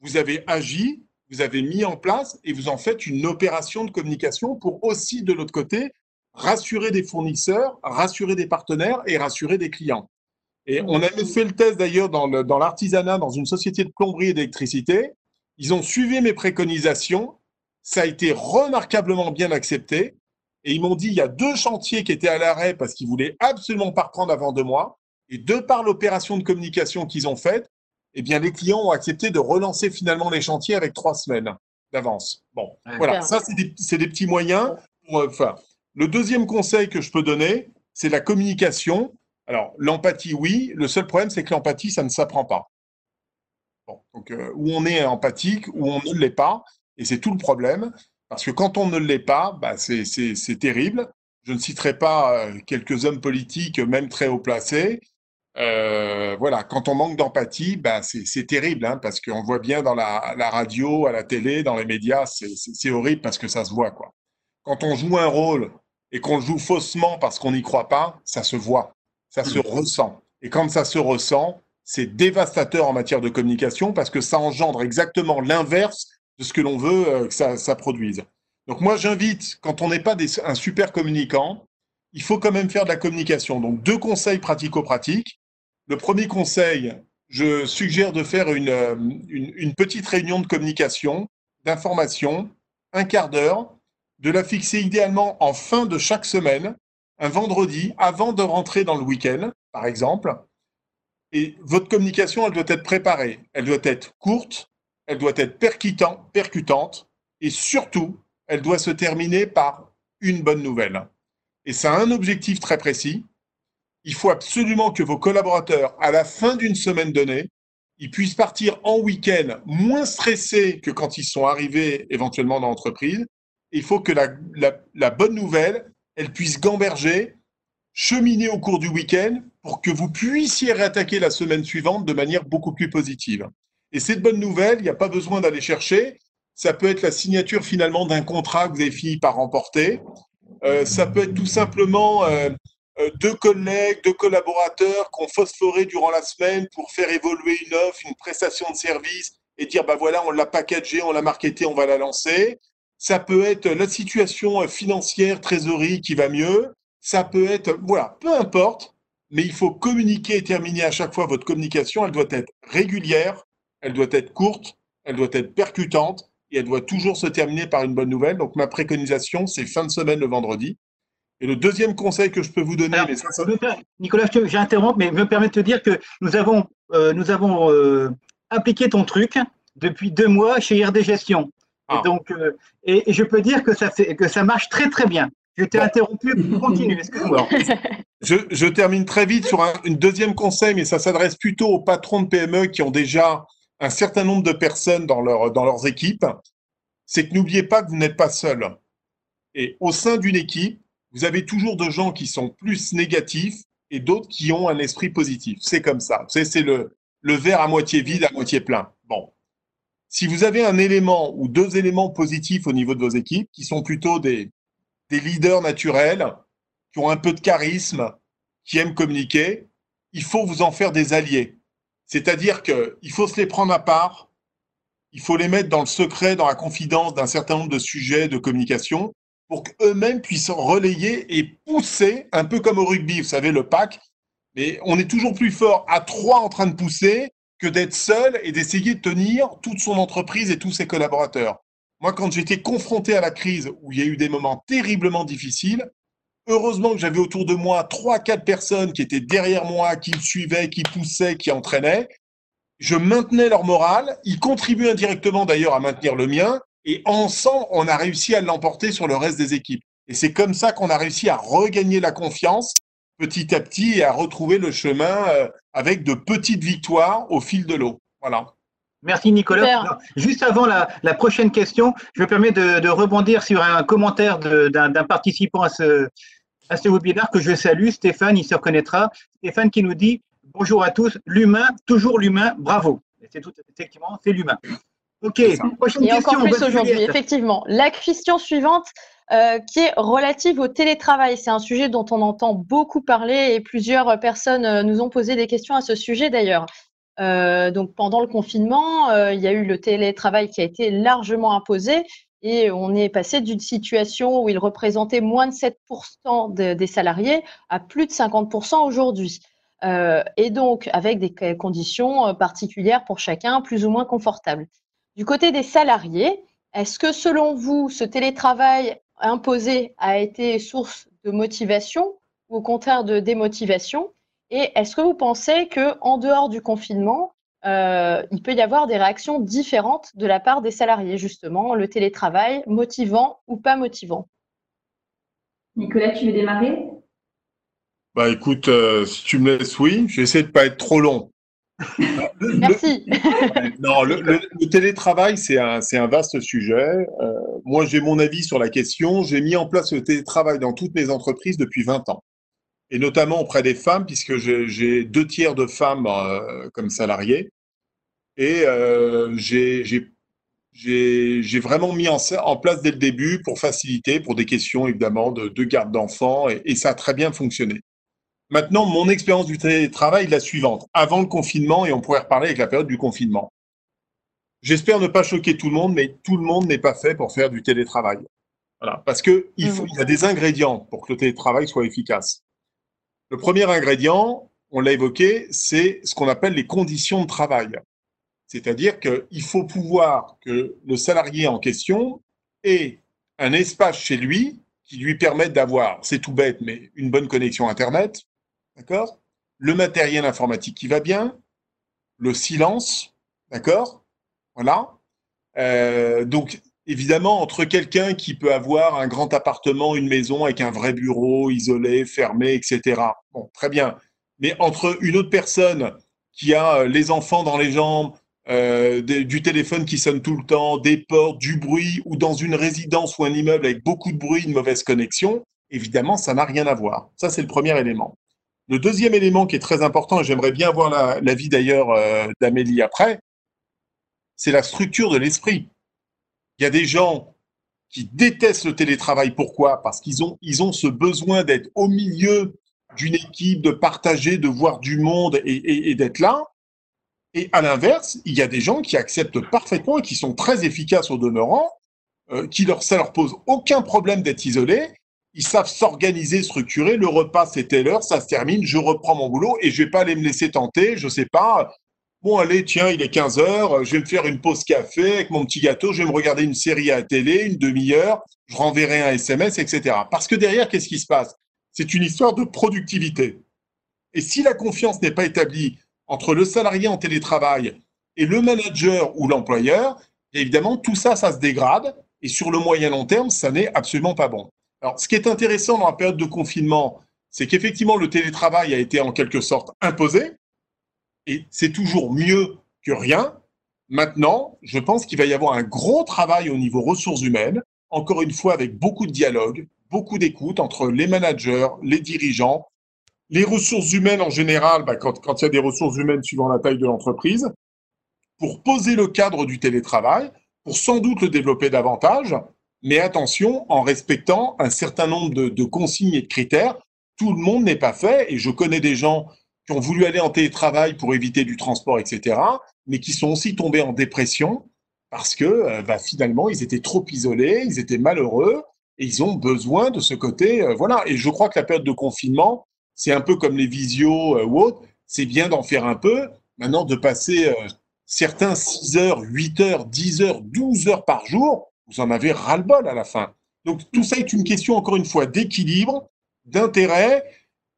C: vous avez agi, vous avez mis en place et vous en faites une opération de communication pour aussi, de l'autre côté, rassurer des fournisseurs, rassurer des partenaires et rassurer des clients. Et on avait fait le test d'ailleurs dans le- dans l'artisanat, dans une société de plomberie et d'électricité. Ils ont suivi mes préconisations. Ça a été remarquablement bien accepté. Et ils m'ont dit, il y a deux chantiers qui étaient à l'arrêt parce qu'ils voulaient absolument pas reprendre avant deux mois. Et de par l'opération de communication qu'ils ont faite, eh bien, les clients ont accepté de relancer finalement les chantiers avec trois semaines d'avance. Bon,
B: Ouais.
C: voilà, ça, c'est des, petits moyens. Pour, euh, enfin, le deuxième conseil que je peux donner, c'est la communication. Alors, l'empathie, oui. Le seul problème, c'est que l'empathie, ça ne s'apprend pas. donc, euh, où on est empathique, où on ne l'est pas, et c'est tout le problème, parce que quand on ne l'est pas, bah, c'est terrible. Je ne citerai pas euh, quelques hommes politiques, même très haut placés. Euh, voilà, quand on manque d'empathie, bah, c'est terrible, hein, parce qu'on voit bien dans la, la, radio, à la télé, dans les médias, c'est horrible parce que ça se voit. Quoi. Quand on joue un rôle et qu'on le joue faussement parce qu'on n'y croit pas, ça se voit, ça se mmh. ressent. Et quand ça se ressent, c'est dévastateur en matière de communication parce que ça engendre exactement l'inverse de ce que l'on veut euh, que ça, produise. Donc moi, j'invite, quand on n'est pas un super communicant, il faut quand même faire de la communication. Donc deux conseils pratico-pratiques. Le premier conseil, je suggère de faire une, euh, une petite réunion de communication, d'information, un quart d'heure, de la fixer idéalement en fin de chaque semaine, un vendredi, avant de rentrer dans le week-end, par exemple, et votre communication, elle doit être préparée, elle doit être courte, elle doit être percutante, et surtout, elle doit se terminer par une bonne nouvelle. Et ça a un objectif très précis. Il faut absolument que vos collaborateurs, à la fin d'une semaine donnée, ils puissent partir en week-end moins stressés que quand ils sont arrivés éventuellement dans l'entreprise. Il faut que la, bonne nouvelle, elle puisse gamberger, cheminer au cours du week-end pour que vous puissiez réattaquer la semaine suivante de manière beaucoup plus positive. Et cette bonne nouvelle, il n'y a pas besoin d'aller chercher. Ça peut être la signature finalement d'un contrat que vous avez fini par remporter. Euh, ça peut être tout simplement euh, euh, deux collègues, deux collaborateurs qui ont phosphoré durant la semaine pour faire évoluer une offre, une prestation de service et dire bah voilà, on l'a packagé, on l'a marketé, on va la lancer. Ça peut être la situation financière, trésorerie qui va mieux. Ça peut être, voilà, peu importe mais il faut communiquer et terminer à chaque fois votre communication. Elle doit être régulière, elle doit être courte, elle doit être percutante et elle doit toujours se terminer par une bonne nouvelle. Donc ma préconisation, c'est fin de semaine le vendredi. Et le deuxième conseil que je peux vous donner, mais ça,
B: Nicolas, j'interromps, mais me permets de te dire que nous avons, euh, nous avons euh, appliqué ton truc depuis deux mois chez IRD Gestion. Et ah. donc, euh, et, je peux dire que ça, fait, que ça marche très très bien. Je t'ai interrompu, continue, excuse-moi. <laughs>
C: Je, termine très vite sur un une deuxième conseil, mais ça s'adresse plutôt aux patrons de PME qui ont déjà un certain nombre de personnes dans, leur, dans leurs équipes. C'est que n'oubliez pas que vous n'êtes pas seul. Et au sein d'une équipe, vous avez toujours de gens qui sont plus négatifs et d'autres qui ont un esprit positif. C'est comme ça. C'est le, le verre à moitié vide, à moitié plein. Bon. Si vous avez un élément ou deux éléments positifs au niveau de vos équipes, qui sont plutôt des, des leaders naturels qui ont un peu de charisme, qui aiment communiquer, il faut vous en faire des alliés. C'est-à-dire qu'il faut se les prendre à part, il faut les mettre dans le secret, dans la confidence d'un certain nombre de sujets de communication pour qu'eux-mêmes puissent relayer et pousser, un peu comme au rugby, vous savez, le pack. Mais on est toujours plus fort à trois en train de pousser que d'être seul et d'essayer de tenir toute son entreprise et tous ses collaborateurs. Moi, quand j'étais confronté à la crise où il y a eu des moments terriblement difficiles, heureusement que j'avais autour de moi trois, quatre personnes qui étaient derrière moi, qui me suivaient, qui poussaient, qui entraînaient. Je maintenais leur morale. Ils contribuaient indirectement d'ailleurs à maintenir le mien. Et ensemble, on a réussi à l'emporter sur le reste des équipes. Et c'est comme ça qu'on a réussi à regagner la confiance petit à petit et à retrouver le chemin euh, avec de petites victoires au fil de l'eau. Voilà.
B: Merci Nicolas. juste avant la, prochaine question, je me permets de, rebondir sur un commentaire d'un participant à ce, à ce webinaire que je salue, Stéphane, il se reconnaîtra. Stéphane qui nous dit Bonjour à tous, l'humain, toujours l'humain, bravo. C'est tout, effectivement, c'est l'humain.
A: Ok, prochaine Et encore plus aujourd'hui, effectivement. La question suivante, euh, qui est relative au télétravail. C'est un sujet dont on entend beaucoup parler et plusieurs personnes euh, nous ont posé des questions à ce sujet d'ailleurs. Euh, donc pendant le confinement, euh, il y a eu le télétravail qui a été largement imposé et on est passé d'une situation où il représentait moins de 7% des salariés à plus de 50% aujourd'hui. Euh, et donc avec des conditions particulières pour chacun, plus ou moins confortables. Du côté des salariés, est-ce que selon vous, ce télétravail imposé a été source de motivation ou au contraire de démotivation? Et est-ce que vous pensez qu'en dehors du confinement, euh, il peut y avoir des réactions différentes de la part des salariés, justement, le télétravail, motivant ou pas motivant?
D: Nicolas, tu veux démarrer?
C: Bah écoute, euh, si tu me laisses, oui, j'essaie de ne pas être trop long.
A: Merci. <laughs>
C: non, le, télétravail, c'est un, un, vaste sujet. Euh, moi, j'ai mon avis sur la question. J'ai mis en place le télétravail dans toutes mes entreprises depuis 20 ans. Et notamment auprès des femmes, puisque j'ai deux tiers de femmes euh, comme salariées. Et euh, j'ai vraiment mis en, en, place dès le début pour faciliter, pour des questions évidemment de, de garde d'enfants, et, et ça a très bien fonctionné. Maintenant, mon expérience du télétravail est la suivante. Avant le confinement, et on pourrait reparler avec la période du confinement. J'espère ne pas choquer tout le monde, mais tout le monde n'est pas fait pour faire du télétravail. Voilà, parce que il, faut, il y a des ingrédients pour que le télétravail soit efficace. Le premier ingrédient, on l'a évoqué, c'est ce qu'on appelle les conditions de travail. C'est-à-dire qu'il faut pouvoir que le salarié en question ait un espace chez lui qui lui permette d'avoir, c'est tout bête, mais une bonne connexion Internet, D'accord? Le matériel informatique qui va bien, le silence, d'accord? Voilà. Euh, donc, évidemment, entre quelqu'un qui peut avoir un grand appartement, une maison avec un vrai bureau isolé, fermé, etc. Bon, très bien. Mais entre une autre personne qui a euh, les enfants dans les jambes, euh, du téléphone qui sonne tout le temps, des portes, du bruit, ou dans une résidence ou un immeuble avec beaucoup de bruit, une mauvaise connexion, évidemment, ça n'a rien à voir. Ça, c'est le premier élément. Le deuxième élément qui est très important, et j'aimerais bien voir l'avis la d'ailleurs euh, d'Amélie après, c'est la structure de l'esprit. Il y a des gens qui détestent le télétravail. Pourquoi? Parce qu'ils ont, ce besoin d'être au milieu d'une équipe, de partager, de voir du monde et, et, d'être là. Et à l'inverse, il y a des gens qui acceptent parfaitement et qui sont très efficaces au demeurant, euh, qui leur, ça leur pose aucun problème d'être isolés ils savent s'organiser, structurer. Le repas, c'est telle heure, ça se termine, je reprends mon boulot et je vais pas aller me laisser tenter, je sais pas. Bon, allez, tiens, il est 15 heures, je vais me faire une pause café avec mon petit gâteau, je vais me regarder une série à la télé, une demi-heure, je renverrai un SMS, etc. Parce que derrière, qu'est-ce qui se passe? C'est une histoire de productivité. Et si la confiance n'est pas établie entre le salarié en télétravail et le manager ou l'employeur, évidemment, tout ça, ça se dégrade. Et sur le moyen long terme, ça n'est absolument pas bon. Alors, ce qui est intéressant dans la période de confinement, c'est qu'effectivement, le télétravail a été en quelque sorte imposé, et c'est toujours mieux que rien. Maintenant, je pense qu'il va y avoir un gros travail au niveau ressources humaines, encore une fois avec beaucoup de dialogue, beaucoup d'écoute entre les managers, les dirigeants, les ressources humaines en général, bah, quand, quand il y a des ressources humaines suivant la taille de l'entreprise, pour poser le cadre du télétravail, pour sans doute le développer davantage, mais attention, en respectant un certain nombre de, consignes et de critères, tout le monde n'est pas fait, et je connais des gens qui ont voulu aller en télétravail pour éviter du transport, etc., mais qui sont aussi tombés en dépression parce que euh, bah, finalement, ils étaient trop isolés, ils étaient malheureux, et ils ont besoin de ce côté. Euh, voilà, et je crois que la période de confinement, c'est un peu comme les visios euh, ou autres, c'est bien d'en faire un peu. Maintenant, de passer certains 6 heures, 8 heures, 10 heures, 12 heures par jour, vous en avez ras-le-bol à la fin. Donc tout ça est une question, encore une fois, d'équilibre, d'intérêt,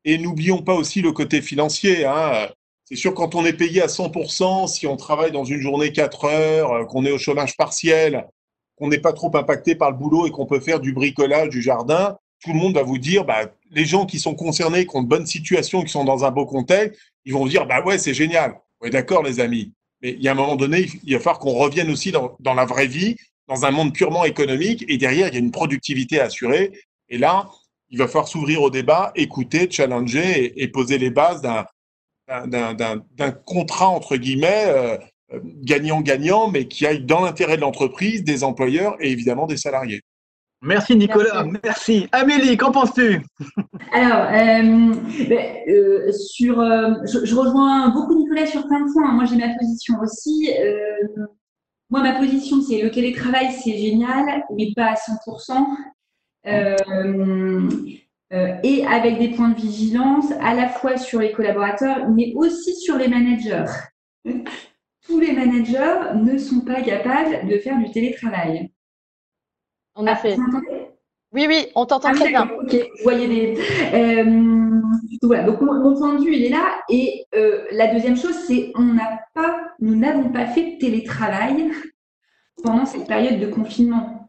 C: et n'oublions pas aussi le côté financier. Hein. C'est sûr, quand on est payé à 100%, si on travaille dans une journée 4 heures, euh, qu'on est au chômage partiel, qu'on n'est pas trop impacté par le boulot et qu'on peut faire du bricolage, du jardin, tout le monde va vous dire, bah, les gens qui sont concernés, qui ont de bonnes situations, qui sont dans un beau contexte, ils vont vous dire, bah ouais, c'est génial. Oui, d'accord, les amis. Mais il y a un moment donné, il va falloir qu'on revienne aussi dans, dans la vraie vie dans un monde purement économique et derrière, il y a une productivité assurée. Et là, il va falloir s'ouvrir au débat, écouter, challenger et, poser les bases d'un contrat, entre guillemets, euh, gagnant-gagnant, mais qui aille dans l'intérêt de l'entreprise, des employeurs et évidemment des salariés.
B: Merci Nicolas, merci. Amélie, qu'en penses-tu?
D: Alors, euh, ben, euh, sur, je, je, rejoins beaucoup Nicolas sur plein de points. Moi, j'ai ma position aussi. Moi, ma position, c'est le télétravail, c'est génial, mais pas à 100%. Euh, euh, et avec des points de vigilance à la fois sur les collaborateurs, mais aussi sur les managers. <laughs> Tous les managers ne sont pas capables de faire du télétravail.
A: En a fait. Oui, oui, on t'entend ah très bien.
D: Ok, vous voyez. Euh, voilà, donc mon, point de vue, il est là. Et euh, la deuxième chose, c'est on n'a pas, nous n'avons pas fait de télétravail pendant cette période de confinement.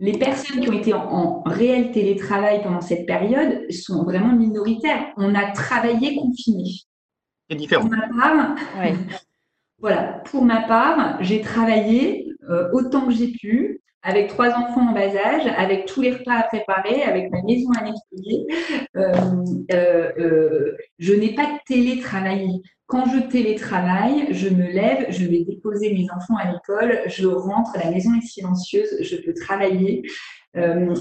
D: Les personnes qui ont été en, réel télétravail pendant cette période sont vraiment minoritaires. On a travaillé confiné.
B: C'est différent.
D: Pour ma part, <laughs> voilà, pour ma part, j'ai travaillé euh, autant que j'ai pu, avec trois enfants en bas âge, avec tous les repas à préparer, avec ma maison à nettoyer. Euh, euh, je n'ai pas télétravaillé. Quand je télétravaille, je me lève, je vais déposer mes enfants à l'école, je rentre, la maison est silencieuse, je peux travailler.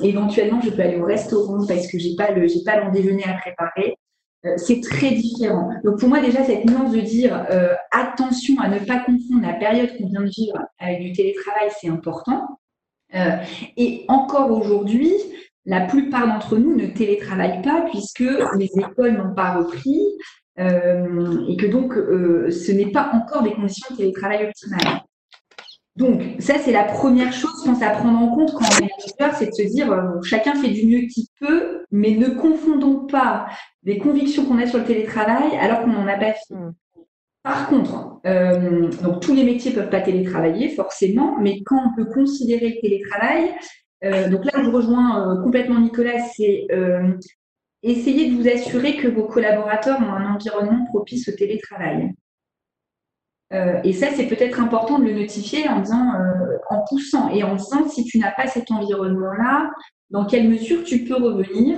D: éventuellement, je peux aller au restaurant parce que j'ai pas le, j'ai pas mon déjeuner à préparer. c'est très différent. Donc pour moi déjà cette nuance de dire attention à ne pas confondre la période qu'on vient de vivre avec du télétravail, c'est important. Euh, et encore aujourd'hui, la plupart d'entre nous ne télétravaillent pas puisque les écoles n'ont pas repris euh, et que donc euh, ce n'est pas encore des conditions de télétravail optimales. Donc ça c'est la première chose, pense à prendre en compte quand on est manager, c'est de se dire chacun fait du mieux qu'il peut, mais ne confondons pas les convictions qu'on a sur le télétravail alors qu'on n'en a pas fait. Par contre, euh, tous les métiers peuvent pas télétravailler forcément, mais quand on peut considérer le télétravail, euh, donc là je rejoins euh, complètement Nicolas, c'est essayer de vous assurer que vos collaborateurs ont un environnement propice au télétravail. Et ça, c'est peut-être important de le notifier en disant, en poussant et en disant si tu n'as pas cet environnement-là, dans quelle mesure tu peux revenir?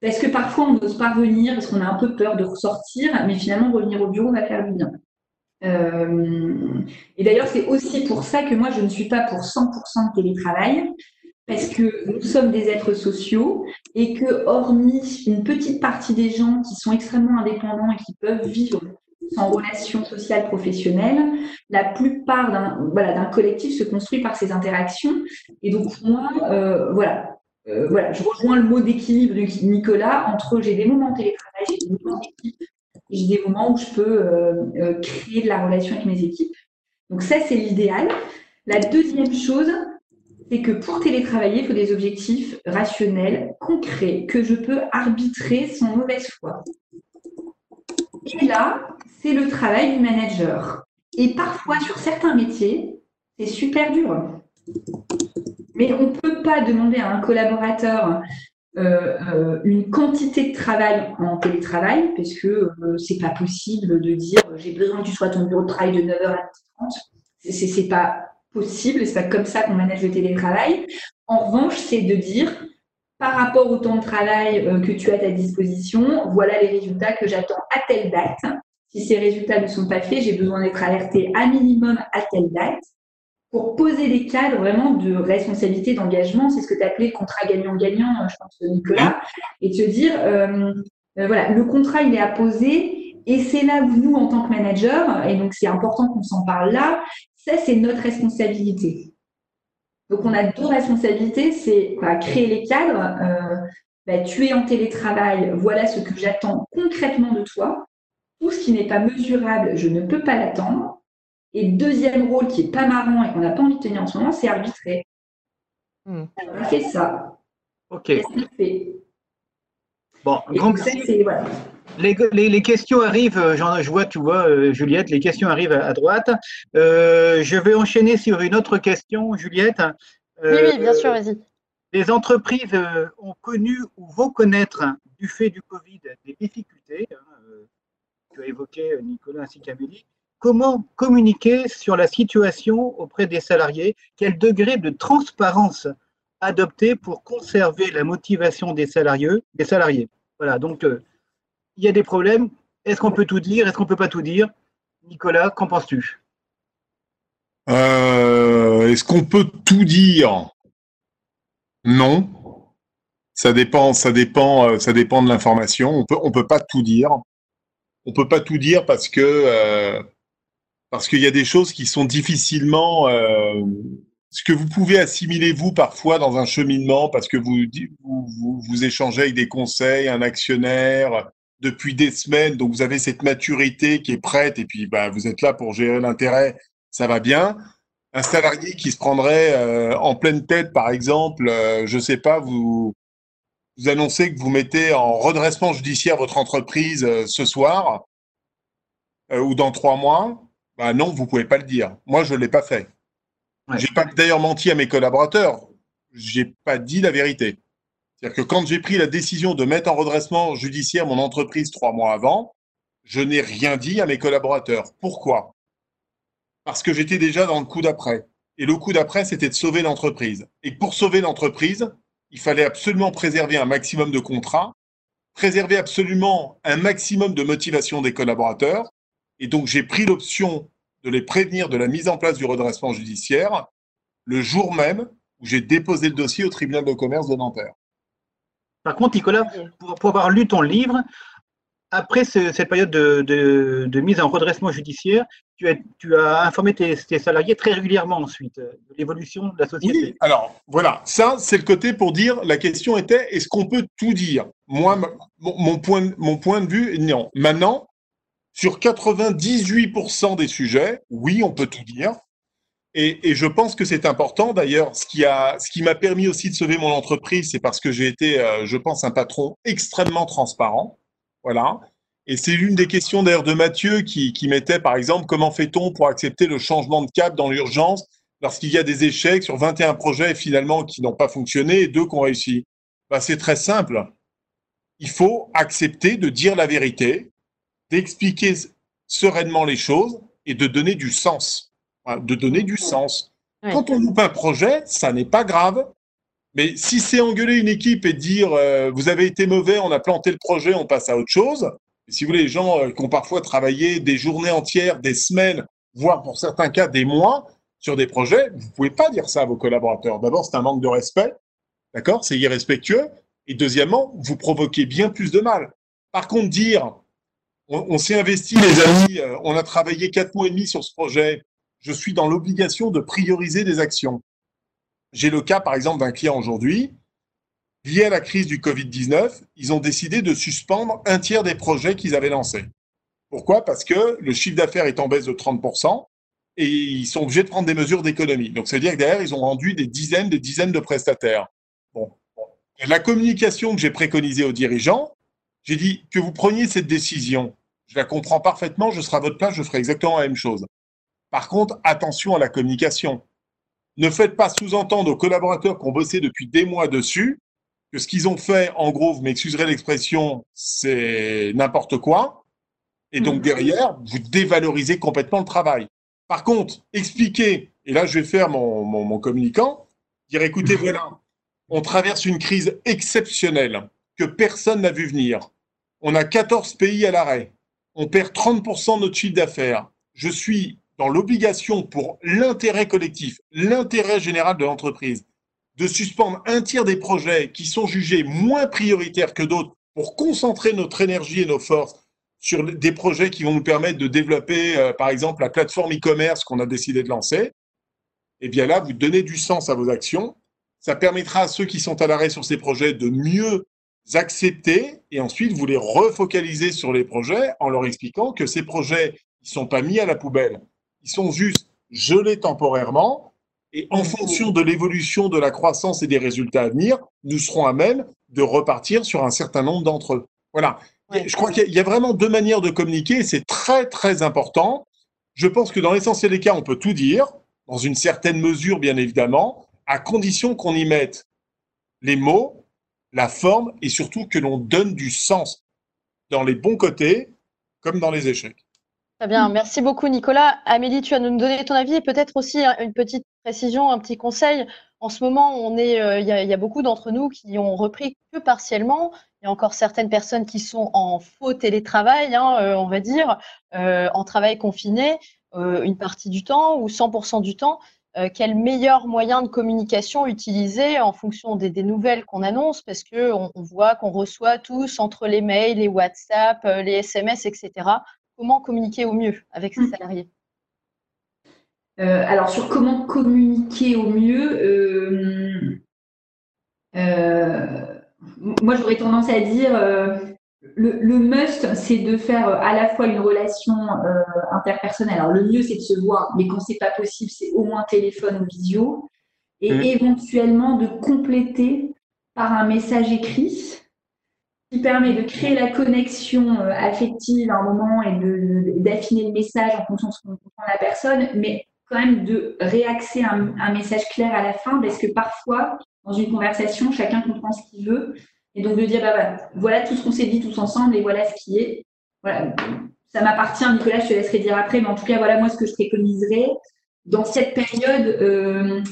D: Parce que parfois, on n'ose pas revenir parce qu'on a un peu peur de ressortir, mais finalement, revenir au bureau va faire du bien. Euh, et d'ailleurs, c'est aussi pour ça que moi, je ne suis pas pour 100% de télétravail, parce que nous sommes des êtres sociaux et que, hormis une petite partie des gens qui sont extrêmement indépendants et qui peuvent vivre en relation sociale professionnelle, la plupart d'un voilà, collectif se construit par ces interactions. Et donc, moi, euh, voilà, euh, voilà, je rejoins le mot d'équilibre de Nicolas entre j'ai des moments de télétravail, j'ai des moments d'équipe, j'ai des moments où je peux euh, créer de la relation avec mes équipes. Donc ça, c'est l'idéal. La deuxième chose, c'est que pour télétravailler, il faut des objectifs rationnels, concrets, que je peux arbitrer sans mauvaise foi. Et là, c'est le travail du manager. Et parfois, sur certains métiers, c'est super dur. Mais on ne peut pas demander à un collaborateur euh, euh, une quantité de travail en télétravail, parce que euh, c'est pas possible de dire j'ai besoin que tu sois à ton bureau de travail de 9h à 10h30. C'est, n'est pas possible, c'est pas comme ça qu'on manage le télétravail. En revanche, c'est de dire par rapport au temps de travail que tu as à ta disposition, voilà les résultats que j'attends à telle date. Si ces résultats ne sont pas faits, j'ai besoin d'être alerté à minimum à telle date pour poser des cadres vraiment de responsabilité, d'engagement. C'est ce que tu appelais contrat gagnant-gagnant, euh, je pense, Nicolas, et de se dire, euh, euh, voilà, le contrat, il est à poser, et c'est là où nous, en tant que manager, et donc c'est important qu'on s'en parle là, ça, c'est notre responsabilité. Donc, on a deux responsabilités, c'est créer les cadres, bah, tu es en télétravail, voilà ce que j'attends concrètement de toi. Tout ce qui n'est pas mesurable, je ne peux pas l'attendre. Et deuxième rôle qui est pas marrant et qu'on n'a pas envie de tenir en ce moment, c'est arbitrer. Hmm. On fait ça.
B: Ok. Bon, donc, les, les, questions arrivent, euh, je vois, tu vois, euh, Juliette, les questions arrivent à, droite. Euh, je vais enchaîner sur une autre question, Juliette.
A: oui, oui, bien sûr, vas-y.
B: Les entreprises ont connu ou vont connaître, du fait du Covid, des difficultés. Hein, évoqué Nicolas ainsi qu'Amélie comment communiquer sur la situation auprès des salariés, quel degré de transparence adopter pour conserver la motivation des salariés. Des salariés? Voilà, donc euh, il y a des problèmes. Est-ce qu'on peut tout dire? Est-ce qu'on ne peut pas tout dire? Nicolas, qu'en penses-tu?
C: Euh, Est-ce qu'on peut tout dire? Non. Ça dépend, ça dépend, euh, ça dépend de l'information. On peut, on peut pas tout dire. On peut pas tout dire parce que parce qu'il y a des choses qui sont difficilement euh, ce que vous pouvez assimiler vous parfois dans un cheminement parce que vous, vous, échangez avec des conseils, un actionnaire depuis des semaines, donc vous avez cette maturité qui est prête et puis bah, vous êtes là pour gérer l'intérêt, ça va bien. Un salarié qui se prendrait euh, en pleine tête, par exemple, euh, je sais pas, vous vous annoncez que vous mettez en redressement judiciaire votre entreprise euh, ce soir ou dans trois mois, bah non, vous pouvez pas le dire. Moi, je l'ai pas fait. J'ai pas d'ailleurs menti à mes collaborateurs. J'ai pas dit la vérité. C'est-à-dire que quand j'ai pris la décision de mettre en redressement judiciaire mon entreprise trois mois avant, je n'ai rien dit à mes collaborateurs. Pourquoi? Parce que j'étais déjà dans le coup d'après. Et le coup d'après, c'était de sauver l'entreprise. Et pour sauver l'entreprise, il fallait absolument préserver un maximum de contrats, préserver absolument un maximum de motivation des collaborateurs. Et donc, j'ai pris l'option de les prévenir de la mise en place du redressement judiciaire le jour même où j'ai déposé le dossier au tribunal de commerce de Nanterre.
B: Par contre, Nicolas, pour, avoir lu ton livre, après cette période de, mise en redressement judiciaire, tu as, informé tes, salariés très régulièrement ensuite de l'évolution de la société.
C: Oui, alors voilà, ça c'est le côté pour dire, la question était, est-ce qu'on peut tout dire? Moi, mon, point, de vue, non. Maintenant, sur 98% des sujets, oui, on peut tout dire. Et, je pense que c'est important. D'ailleurs, ce qui a, ce qui m'a permis aussi de sauver mon entreprise, c'est parce que j'ai été, euh, je pense, un patron extrêmement transparent. Voilà. Et c'est l'une des questions d'ailleurs de Mathieu qui, qui mettait, par exemple, comment fait-on pour accepter le changement de cap dans l'urgence lorsqu'il y a des échecs sur 21 projets finalement qui n'ont pas fonctionné et deux qui ont réussi bah, C'est très simple. Il faut accepter de dire la vérité, d'expliquer sereinement les choses et de donner du sens de donner du sens. Quand on loupe un projet, ça n'est pas grave. Mais si c'est engueuler une équipe et dire euh, vous avez été mauvais, on a planté le projet, on passe à autre chose. si vous voulez, les gens euh, qui ont parfois travaillé des journées entières, des semaines, voire pour certains cas des mois sur des projets, vous pouvez pas dire ça à vos collaborateurs. D'abord, c'est un manque de respect, d'accord? C'est irrespectueux. Et deuxièmement, vous provoquez bien plus de mal. Par contre, dire on, on s'est investi, les amis, euh, on a travaillé quatre mois et demi sur ce projet, je suis dans l'obligation de prioriser des actions. J'ai le cas, par exemple, d'un client aujourd'hui. Lié à la crise du Covid-19, ils ont décidé de suspendre un tiers des projets qu'ils avaient lancés. Pourquoi? Parce que le chiffre d'affaires est en baisse de 30% et ils sont obligés de prendre des mesures d'économie. Donc, ça veut dire que derrière, ils ont rendu des dizaines, des dizaines de prestataires. Bon. La communication que j'ai préconisée aux dirigeants, j'ai dit que vous preniez cette décision. Je la comprends parfaitement, je serai à votre place, je ferai exactement la même chose. Par contre, attention à la communication. Ne faites pas sous-entendre aux collaborateurs qui ont bossé depuis des mois dessus que ce qu'ils ont fait, en gros, vous m'excuserez l'expression, c'est n'importe quoi. Et donc mhm. derrière, vous dévalorisez complètement le travail. Par contre, expliquez, et là je vais faire mon, mon communicant, dire écoutez, voilà, on traverse une crise exceptionnelle que personne n'a vu venir. On a 14 pays à l'arrêt. On perd 30% de notre chiffre d'affaires. Je suis dans l'obligation pour l'intérêt collectif, l'intérêt général de l'entreprise, de suspendre un tiers des projets qui sont jugés moins prioritaires que d'autres pour concentrer notre énergie et nos forces sur des projets qui vont nous permettre de développer, euh, par exemple, la plateforme e-commerce qu'on a décidé de lancer, eh bien là, vous donnez du sens à vos actions. Ça permettra à ceux qui sont à l'arrêt sur ces projets de mieux accepter et ensuite vous les refocaliser sur les projets en leur expliquant que ces projets ne sont pas mis à la poubelle. Ils sont juste gelés temporairement. Et en fonction de l'évolution de la croissance et des résultats à venir, nous serons à même de repartir sur un certain nombre d'entre eux. Voilà. Je crois qu'il y a vraiment deux manières de communiquer et c'est très, très important. Je pense que dans l'essentiel des cas, on peut tout dire, dans une certaine mesure, bien évidemment, à condition qu'on y mette les mots, la forme et surtout que l'on donne du sens dans les bons côtés comme dans les échecs.
A: Très bien, merci beaucoup Nicolas. Amélie, tu vas nous donner ton avis et peut-être aussi une petite précision, un petit conseil. En ce moment, on est, euh, il y, a beaucoup d'entre nous qui ont repris que partiellement. Il y a encore certaines personnes qui sont en faux télétravail, hein, euh, on va dire, euh, en travail confiné, une partie du temps ou 100% du temps. quel meilleur moyen de communication utiliser en fonction des, nouvelles qu'on annonce? Parce qu'on on voit qu'on reçoit tous entre les mails, les WhatsApp, les SMS, etc comment communiquer au mieux avec ses hmm. salariés
D: euh, Alors, sur comment communiquer au mieux, euh, euh, moi j'aurais tendance à dire le, must, c'est de faire à la fois une relation interpersonnelle. Alors, le mieux, c'est de se voir, mais quand c'est pas possible, c'est au moins téléphone ou visio. Et hmm. éventuellement de compléter par un message écrit permet de créer la connexion euh, affective à un moment et d'affiner le message en fonction de ce qu'on comprend la personne, mais quand même de réaxer un, message clair à la fin, parce que parfois, dans une conversation, chacun comprend ce qu'il veut. Et donc de dire, bah, voilà tout ce qu'on s'est dit tous ensemble et voilà ce qui est. Voilà. ça m'appartient, Nicolas, je te laisserai dire après, mais en tout cas, voilà moi ce que je préconiserais dans cette période euh,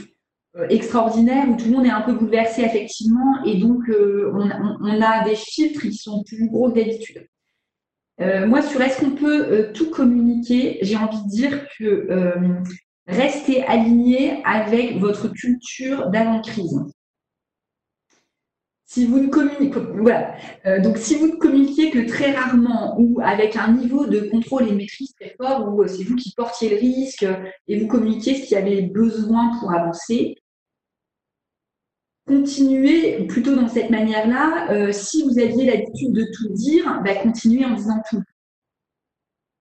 D: extraordinaire où tout le monde est un peu bouleversé effectivement et donc euh, on, a des filtres qui sont plus gros que d'habitude. moi, sur est-ce qu'on peut tout communiquer, j'ai envie de dire que restez aligné avec votre culture d'avant-crise. Si vous ne communiquez, voilà. donc, si vous ne que très rarement ou avec un niveau de contrôle et maîtrise très fort, ou c'est vous qui portiez le risque et vous communiquez ce qu'il y avait besoin pour avancer, continuez plutôt dans cette manière-là. Euh, si vous aviez l'habitude de tout dire, bah, continuez en disant tout.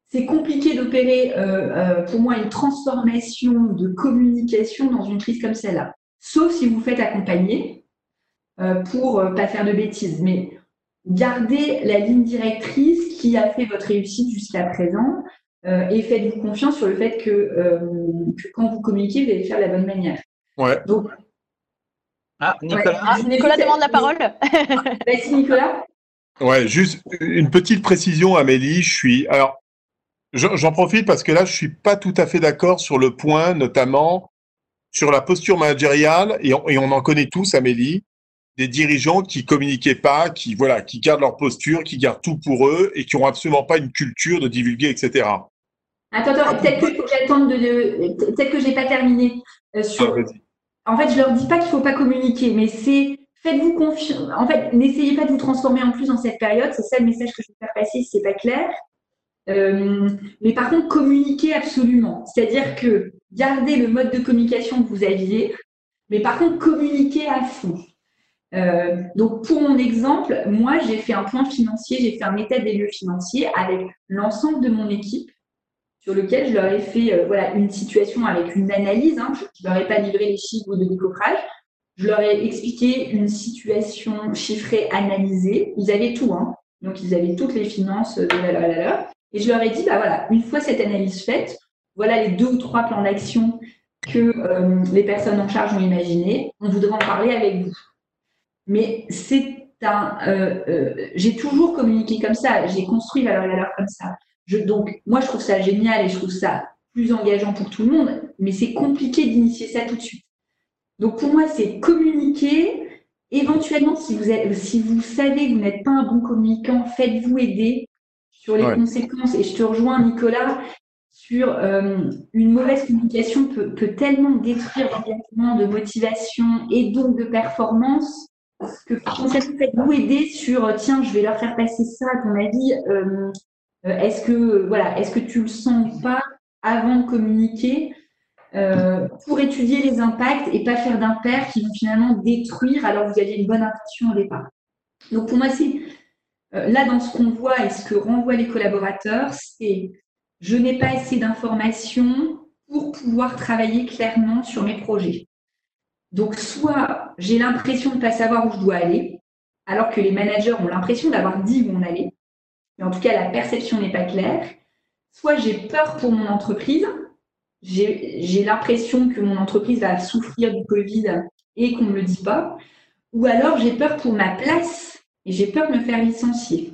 D: C'est compliqué d'opérer, euh, euh, pour moi, une transformation de communication dans une crise comme celle-là. Sauf si vous faites accompagner pour pas faire de bêtises. Mais gardez la ligne directrice qui a fait votre réussite jusqu'à présent et faites-vous confiance sur le fait que, quand vous communiquez, vous allez faire de la bonne manière.
C: Ouais.
D: Donc,
A: ah, Nicolas. Ah, Nicolas demande la parole.
D: Merci, Nicolas.
C: Ouais, juste une petite précision, Amélie. Je suis. Alors, j'en profite parce que là, je suis pas tout à fait d'accord sur le point, notamment sur la posture managériale, et on, et on en connaît tous, Amélie, des dirigeants qui communiquaient pas, qui voilà, qui gardent leur posture, qui gardent tout pour eux et qui ont absolument pas une culture de divulguer, etc.
D: Attends, attends, peut-être que j'attends de, peut-être que j'ai pas terminé euh, sur. Ah, en fait, je leur dis pas qu'il faut pas communiquer, mais c'est faites-vous confiance. En fait, n'essayez pas de vous transformer en plus dans cette période. C'est ça le message que je veux faire passer si c'est pas clair. Euh, mais par contre, communiquez absolument. C'est-à-dire que gardez le mode de communication que vous aviez, mais par contre, communiquez à fond. Euh, donc, pour mon exemple, moi, j'ai fait un point financier, j'ai fait un état des lieux financiers avec l'ensemble de mon équipe sur lequel je leur ai fait euh, voilà, une situation avec une analyse. Hein. je ne leur ai pas livré les chiffres de décoffrage. Je leur ai expliqué une situation chiffrée, analysée. Ils avaient tout, hein. donc ils avaient toutes les finances de la leur, Et je leur ai dit, bah voilà, une fois cette analyse faite, voilà les deux ou trois plans d'action que euh, les personnes en charge ont imaginés. On voudrait en parler avec vous. Mais c'est un, euh, j'ai toujours communiqué comme ça. J'ai construit valeur valeur comme ça donc, moi, je trouve ça génial et je trouve ça plus engageant pour tout le monde, mais c'est compliqué d'initier ça tout de suite. Donc, pour moi, c'est communiquer. Éventuellement, si vous, si vous savez que vous n'êtes pas un bon communicant, faites-vous aider sur les conséquences. Et je te rejoins, Nicolas, sur euh, une mauvaise communication peut, peut tellement détruire l'engagement de motivation et donc de performance que faites-vous aider sur tiens, je vais leur faire passer ça, à ton avis, euh, est-ce que voilà, est-ce tu le sens pas avant de communiquer euh, pour étudier les impacts et pas faire d'impair qui vont finalement détruire alors que vous aviez une bonne intention au départ? Donc pour moi, c'est euh, là dans ce qu'on voit et ce que renvoient les collaborateurs, c'est je n'ai pas assez d'informations pour pouvoir travailler clairement sur mes projets. Donc soit j'ai l'impression de ne pas savoir où je dois aller, alors que les managers ont l'impression d'avoir dit où on allait, mais en tout cas la perception n'est pas claire. Soit j'ai peur pour mon entreprise, j'ai l'impression que mon entreprise va souffrir du Covid et qu'on ne me le dit pas, ou alors j'ai peur pour ma place et j'ai peur de me faire licencier.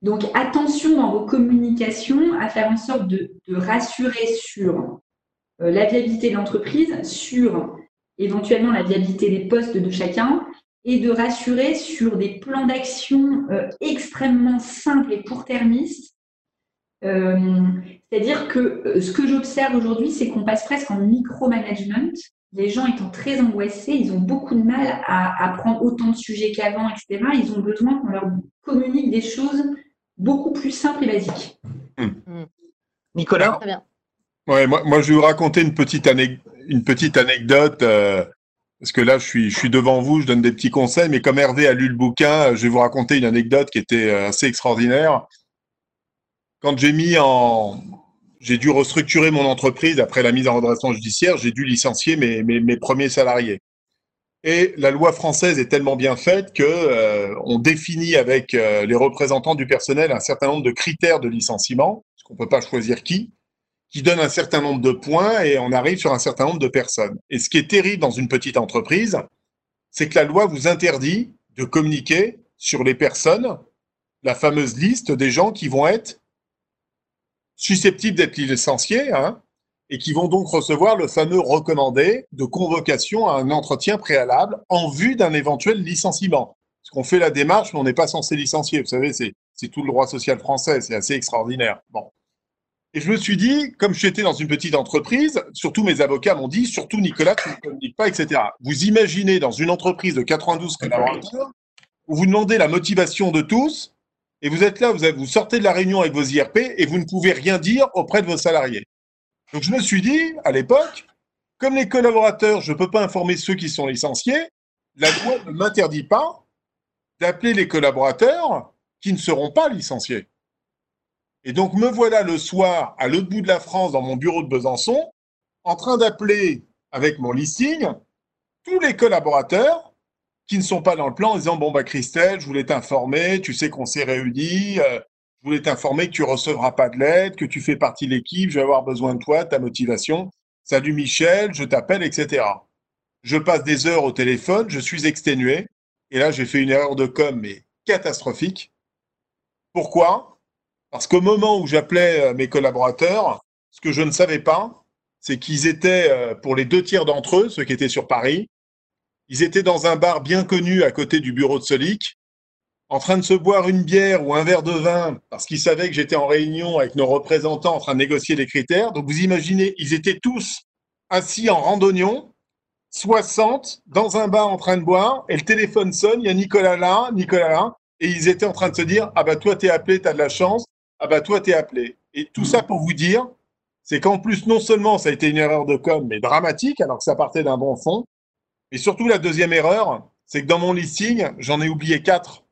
D: Donc attention dans vos communications à faire en sorte de, rassurer sur euh, la viabilité de l'entreprise, sur éventuellement la viabilité des postes de chacun, et de rassurer sur des plans d'action euh, extrêmement simples et court-termistes. Euh, c'est-à-dire que euh, ce que j'observe aujourd'hui, c'est qu'on passe presque en micromanagement. Les gens étant très angoissés, ils ont beaucoup de mal à, prendre autant de sujets qu'avant, etc. Ils ont besoin qu'on leur communique des choses beaucoup plus simples et basiques.
B: Hmm. Hmm. Nicolas
C: Très bien. Ouais, moi, moi, je vais vous raconter une petite, une petite anecdote parce que là, je suis, devant vous, je donne des petits conseils, mais comme Hervé a lu le bouquin, je vais vous raconter une anecdote qui était euh, assez extraordinaire. Quand j'ai mis en, j'ai dû restructurer mon entreprise après la mise en redressement judiciaire, j'ai dû licencier mes, mes, premiers salariés. Et la loi française est tellement bien faite que euh, on définit avec euh, les représentants du personnel un certain nombre de critères de licenciement, parce qu'on peut pas choisir qui qui donne un certain nombre de points et on arrive sur un certain nombre de personnes. Et ce qui est terrible dans une petite entreprise, c'est que la loi vous interdit de communiquer sur les personnes, la fameuse liste des gens qui vont être susceptibles d'être licenciés, hein, et qui vont donc recevoir le fameux recommandé de convocation à un entretien préalable en vue d'un éventuel licenciement. Parce qu'on fait la démarche, mais on n'est pas censé licencier. Vous savez, c'est tout le droit social français, c'est assez extraordinaire. Bon. Et je me suis dit, comme j'étais dans une petite entreprise, surtout mes avocats m'ont dit, surtout Nicolas, tu ne communiques pas, etc. Vous imaginez dans une entreprise de 92 collaborateurs, où vous demandez la motivation de tous, et vous êtes là, vous, vous sortez de la réunion avec vos IRP, et vous ne pouvez rien dire auprès de vos salariés. Donc je me suis dit, à l'époque, comme les collaborateurs, je ne peux pas informer ceux qui sont licenciés, la loi ne m'interdit pas d'appeler les collaborateurs qui ne seront pas licenciés. Et donc, me voilà le soir à l'autre bout de la France, dans mon bureau de Besançon, en train d'appeler avec mon listing tous les collaborateurs qui ne sont pas dans le plan en disant Bon, bah, Christelle, je voulais t'informer, tu sais qu'on s'est réunis, euh, je voulais t'informer que tu recevras pas de l'aide, que tu fais partie de l'équipe, je vais avoir besoin de toi, ta motivation. Salut Michel, je t'appelle, etc. Je passe des heures au téléphone, je suis exténué. Et là, j'ai fait une erreur de com, mais catastrophique. Pourquoi? Parce qu'au moment où j'appelais euh, mes collaborateurs, ce que je ne savais pas, c'est qu'ils étaient, euh, pour les deux tiers d'entre eux, ceux qui étaient sur Paris, ils étaient dans un bar bien connu à côté du bureau de Solic, en train de se boire une bière ou un verre de vin, parce qu'ils savaient que j'étais en réunion avec nos représentants en train de négocier les critères. Donc vous imaginez, ils étaient tous assis en randonnion, 60, dans un bar en train de boire, et le téléphone sonne, il y a Nicolas là, Nicolas là, et ils étaient en train de se dire, ah bah toi t'es appelé, t'as de la chance, ah bah toi, t'es appelé. Et tout ça pour vous dire, c'est qu'en plus, non seulement ça a été une erreur de com, mais dramatique, alors que ça partait d'un bon fond, et surtout la deuxième erreur, c'est que dans mon listing, j'en ai oublié quatre.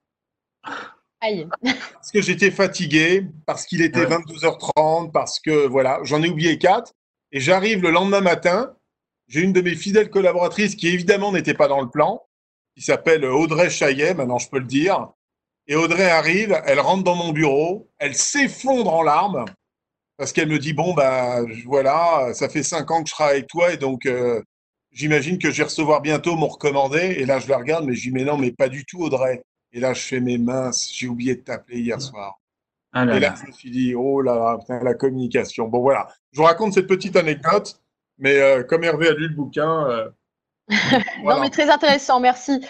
A: Aïe.
C: Parce que j'étais fatigué, parce qu'il était 22h30, parce que voilà, j'en ai oublié quatre. Et j'arrive le lendemain matin, j'ai une de mes fidèles collaboratrices qui évidemment n'était pas dans le plan, qui s'appelle Audrey Chaillet, maintenant je peux le dire, et Audrey arrive, elle rentre dans mon bureau, elle s'effondre en larmes parce qu'elle me dit bon bah voilà, ça fait cinq ans que je travaille avec toi et donc euh, j'imagine que je vais recevoir bientôt mon recommandé. Et là je la regarde, mais je dis mais non, mais pas du tout Audrey. Et là je fais mes minces, j'ai oublié de t'appeler hier soir. Ah et là, je me suis dit oh là là, la communication. Bon voilà, je vous raconte cette petite anecdote, mais euh, comme Hervé a lu le bouquin. Euh, <laughs>
A: non mais très intéressant, merci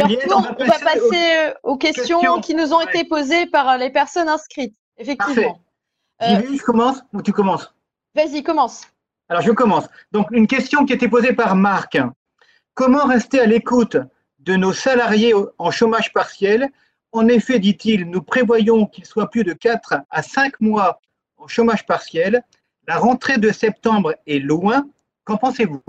A: on va passer, euh, aux, questions, qui nous ont été posées par euh, les personnes inscrites, effectivement.
B: Euh, je commence ou tu commences?
A: Vas-y, commence.
B: Alors, je commence. Donc, une question qui a été posée par Marc. Comment rester à l'écoute de nos salariés en chômage partiel? En effet, dit-il, nous prévoyons qu'ils soient plus de 4 à 5 mois en chômage partiel. La rentrée de septembre est loin. Qu'en pensez-vous?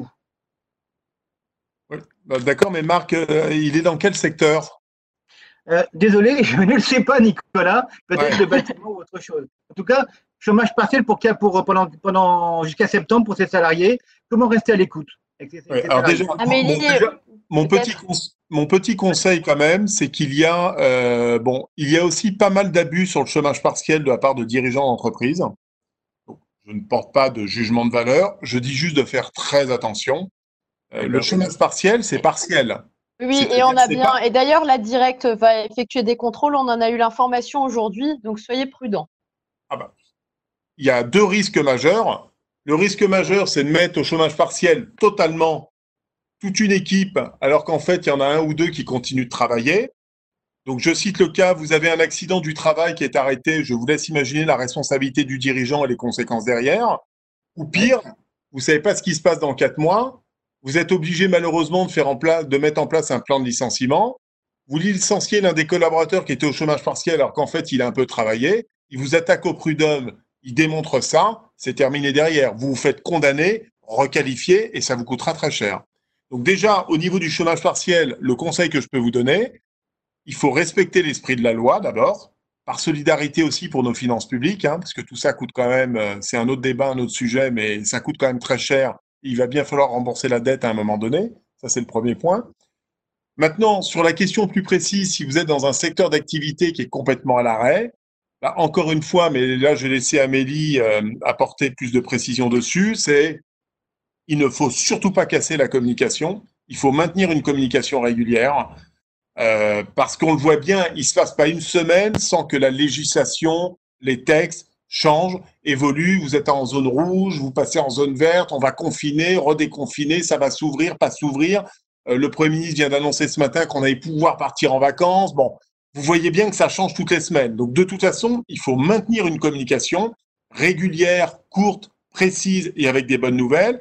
C: D'accord, mais Marc, euh, il est dans quel secteur?
B: Euh, Désolé, <laughs> je ne le sais pas, Nicolas. Peut-être le bâtiment ou autre chose. En tout cas, chômage partiel pour, pour pendant, pendant jusqu'à septembre pour ces salariés. Comment rester à l'écoute
C: mon, petit mon petit conseil quand même, c'est qu'il y a euh, bon, il y a aussi pas mal d'abus sur le chômage partiel de la part de dirigeants d'entreprise. Je ne porte pas de jugement de valeur. Je dis juste de faire très attention. Euh, le chômage partiel, c'est partiel.
A: Oui, et on a bien. Et d'ailleurs, la directe va effectuer des contrôles. On en a eu l'information aujourd'hui, donc soyez prudents.
C: Ah bah. Il y a deux risques majeurs. Le risque majeur, c'est de mettre au chômage partiel totalement toute une équipe, alors qu'en fait, il y en a un ou deux qui continuent de travailler. Donc, je cite le cas, vous avez un accident du travail qui est arrêté, je vous laisse imaginer la responsabilité du dirigeant et les conséquences derrière. Ou pire, vous savez pas ce qui se passe dans quatre mois, vous êtes obligé malheureusement de, mettre en place un plan de licenciement. Vous licenciez l'un des collaborateurs qui était au chômage partiel alors qu'en fait il a un peu travaillé. Il vous attaque au prud'homme, il démontre ça, c'est terminé derrière. Vous vous faites condamner, requalifier et ça vous coûtera très cher. Donc déjà, au niveau du chômage partiel, le conseil que je peux vous donner, il faut respecter l'esprit de la loi d'abord, par solidarité aussi pour nos finances publiques, hein, parce que tout ça coûte quand même, euh, c'est un autre débat, un autre sujet, mais ça coûte quand même très cher il va bien falloir rembourser la dette à un moment donné. Ça, c'est le premier point. Maintenant, sur la question plus précise, si vous êtes dans un secteur d'activité qui est complètement à l'arrêt, bah, encore une fois, mais là, je vais laisser Amélie euh, apporter plus de précision dessus, c'est il ne faut surtout pas casser la communication. Il faut maintenir une communication régulière. Euh, parce qu'on le voit bien, il ne se passe pas une semaine sans que la législation, les textes change, évolue. Vous êtes en zone rouge, vous passez en zone verte, on va confiner, redéconfiner, ça va s'ouvrir, pas s'ouvrir. Euh, le Premier ministre vient d'annoncer ce matin qu'on allait pouvoir partir en vacances. Bon, vous voyez bien que ça change toutes les semaines. Donc, de toute façon, il faut maintenir une communication régulière, courte, précise et avec des bonnes nouvelles.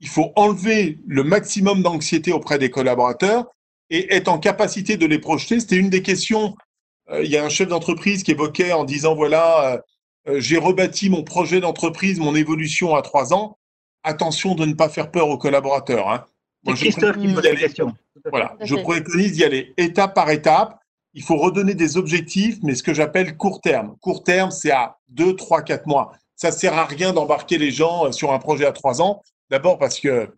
C: Il faut enlever le maximum d'anxiété auprès des collaborateurs et être en capacité de les projeter. C'était une des questions. Euh, il y a un chef d'entreprise qui évoquait en disant, voilà, euh, j'ai rebâti mon projet d'entreprise, mon évolution à trois ans. Attention de ne pas faire peur aux collaborateurs. Hein.
B: Christophe qui pose la question.
C: Voilà, je préconise d'y aller étape par étape. Il faut redonner des objectifs, mais ce que j'appelle court terme. Court terme, c'est à 2, 3, 4 mois. Ça ne sert à rien d'embarquer les gens euh, sur un projet à 3 ans. D'abord parce que,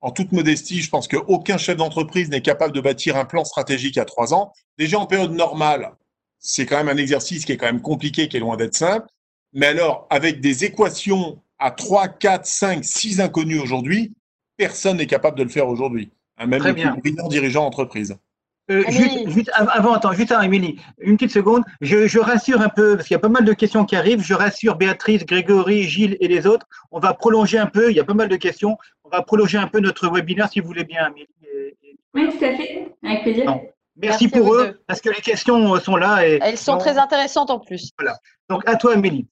C: en toute modestie, je pense qu'aucun chef d'entreprise n'est capable de bâtir un plan stratégique à 3 ans. Déjà en période normale, c'est quand même un exercice qui est quand même compliqué, qui est loin d'être simple. Mais alors, avec des équations à 3, 4, 5, 6 inconnus aujourd'hui, personne n'est capable de le faire aujourd'hui. Hein, même Très le plus dirigeant d'entreprise.
B: Euh, juste, avant, attends, juste avant, Émilie, une petite seconde. Je, rassure un peu, parce qu'il y a pas mal de questions qui arrivent. Je rassure Béatrice, Grégory, Gilles et les autres. On va prolonger un peu, il y a pas mal de questions. On va prolonger un peu notre webinaire si vous voulez bien, Amélie.
D: Oui, tout à fait, avec plaisir.
B: Merci, pour eux, parce que les questions sont là. Et,
A: Elles sont très intéressantes en plus.
B: Voilà. Donc, à toi, Amélie.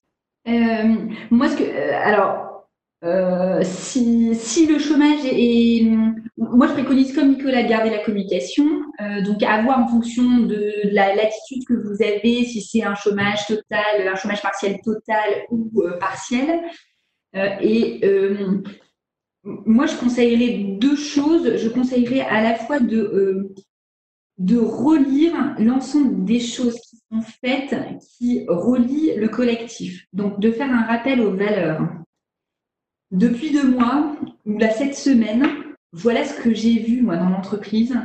D: Euh, moi, ce que, euh, alors, euh, si, le chômage est, moi je préconise comme Nicolas de garder la communication, donc à voir en fonction de la latitude que vous avez, si c'est un chômage total, un chômage partiel total ou partiel. et moi je conseillerais deux choses. Je conseillerais à la fois de de relire l'ensemble des choses qui sont faites qui relient le collectif. Donc de faire un rappel aux valeurs depuis deux mois, ou là, cette semaine, voilà ce que j'ai vu, moi, dans l'entreprise.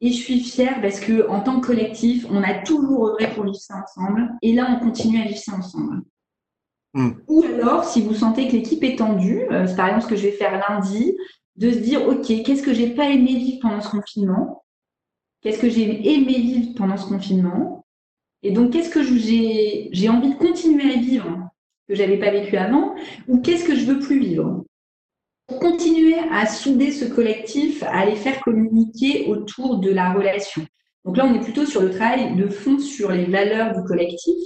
D: Et je suis fière parce que en tant que collectif, on a toujours œuvré pour vivre ça ensemble. Et là, on continue à vivre ça ensemble. Hmm. Ou alors, si vous sentez que l'équipe est tendue, euh, c'est par exemple ce que je vais faire lundi, de se dire, OK, qu'est-ce que j'ai pas aimé vivre pendant ce confinement? Qu'est-ce que j'ai aimé vivre pendant ce confinement Et donc, qu'est-ce que j'ai envie de continuer à vivre que j'avais pas vécu avant, ou qu'est-ce que je veux plus vivre. Pour continuer à souder ce collectif, à les faire communiquer autour de la relation. Donc là, on est plutôt sur le travail de fond sur les valeurs du collectif.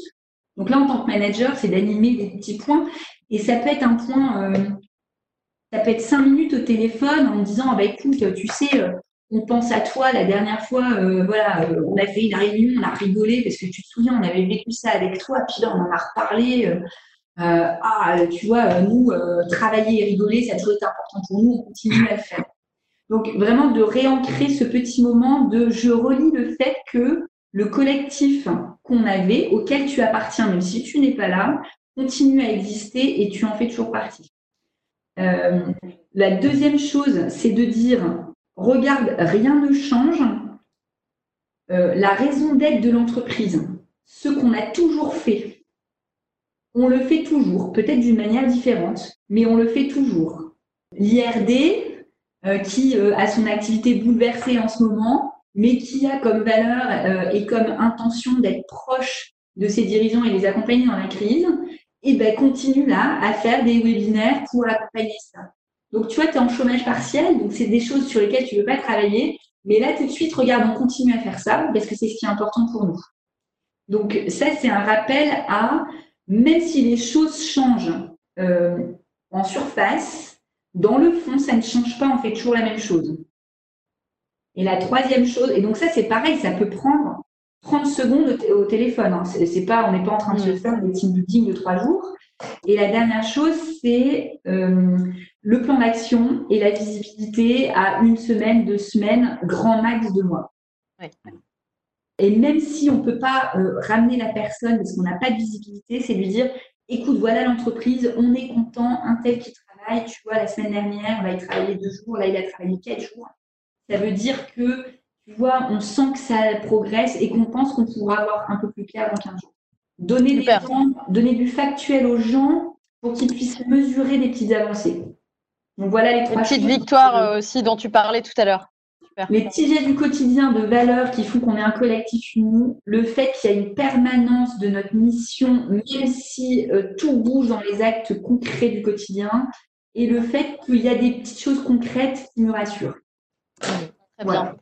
D: Donc là, en tant que manager, c'est d'animer des petits points. Et ça peut être un point, euh, ça peut être cinq minutes au téléphone en disant, ah bah, écoute, tu sais, euh, on pense à toi la dernière fois, euh, voilà, on a fait une réunion, on a rigolé parce que tu te souviens, on avait vécu ça avec toi, puis là on en a reparlé. Euh, ah, tu vois, euh, nous, euh, travailler et rigoler, ça a toujours été important pour nous, on continue à le faire. Donc, vraiment de réancrer ce petit moment de je relis le fait que le collectif qu'on avait, auquel tu appartiens, même si tu n'es pas là, continue à exister et tu en fais toujours partie. la deuxième chose, c'est de dire, regarde, rien ne change. la raison d'être de l'entreprise, ce qu'on a toujours fait, on le fait toujours, peut-être d'une manière différente, mais on le fait toujours. L'IRD, euh, qui euh, a son activité bouleversée en ce moment, mais qui a comme valeur euh, et comme intention d'être proche de ses dirigeants et les accompagner dans la crise, et eh ben, continue là à faire des webinaires pour accompagner ça. Donc, tu vois, tu es en chômage partiel, donc c'est des choses sur lesquelles tu ne veux pas travailler, mais là, tout de suite, regarde, on continue à faire ça parce que c'est ce qui est important pour nous. Donc, ça, c'est un rappel à même si les choses changent euh, en surface, dans le fond, ça ne change pas, on fait toujours la même chose. Et la troisième chose, et donc ça c'est pareil, ça peut prendre 30 secondes au, téléphone. Hein. C'est, pas, on n'est pas en train de se mm. faire des team building de trois jours. Et la dernière chose, c'est euh, le plan d'action et la visibilité à une semaine, deux semaines, grand max de mois. Et même si on ne peut pas euh, ramener la personne parce qu'on n'a pas de visibilité, c'est lui dire écoute, voilà l'entreprise, on est content, un tel qui travaille, tu vois, la semaine dernière, il travailler deux jours, là, il a travaillé quatre jours. Ça veut dire que, tu vois, on sent que ça progresse et qu'on pense qu'on pourra avoir un peu plus clair dans 15 jours. Donner, des temps, donner du factuel aux gens pour qu'ils puissent mesurer des petites avancées. Donc voilà les trois
A: petites victoires euh, aussi dont tu parlais tout à l'heure.
D: Les petits gestes du quotidien de valeurs qui font qu'on est un collectif uni, le fait qu'il y a une permanence de notre mission, même si euh, tout bouge dans les actes concrets du quotidien, et le fait qu'il y a des petites choses concrètes qui me rassurent.
A: très bien.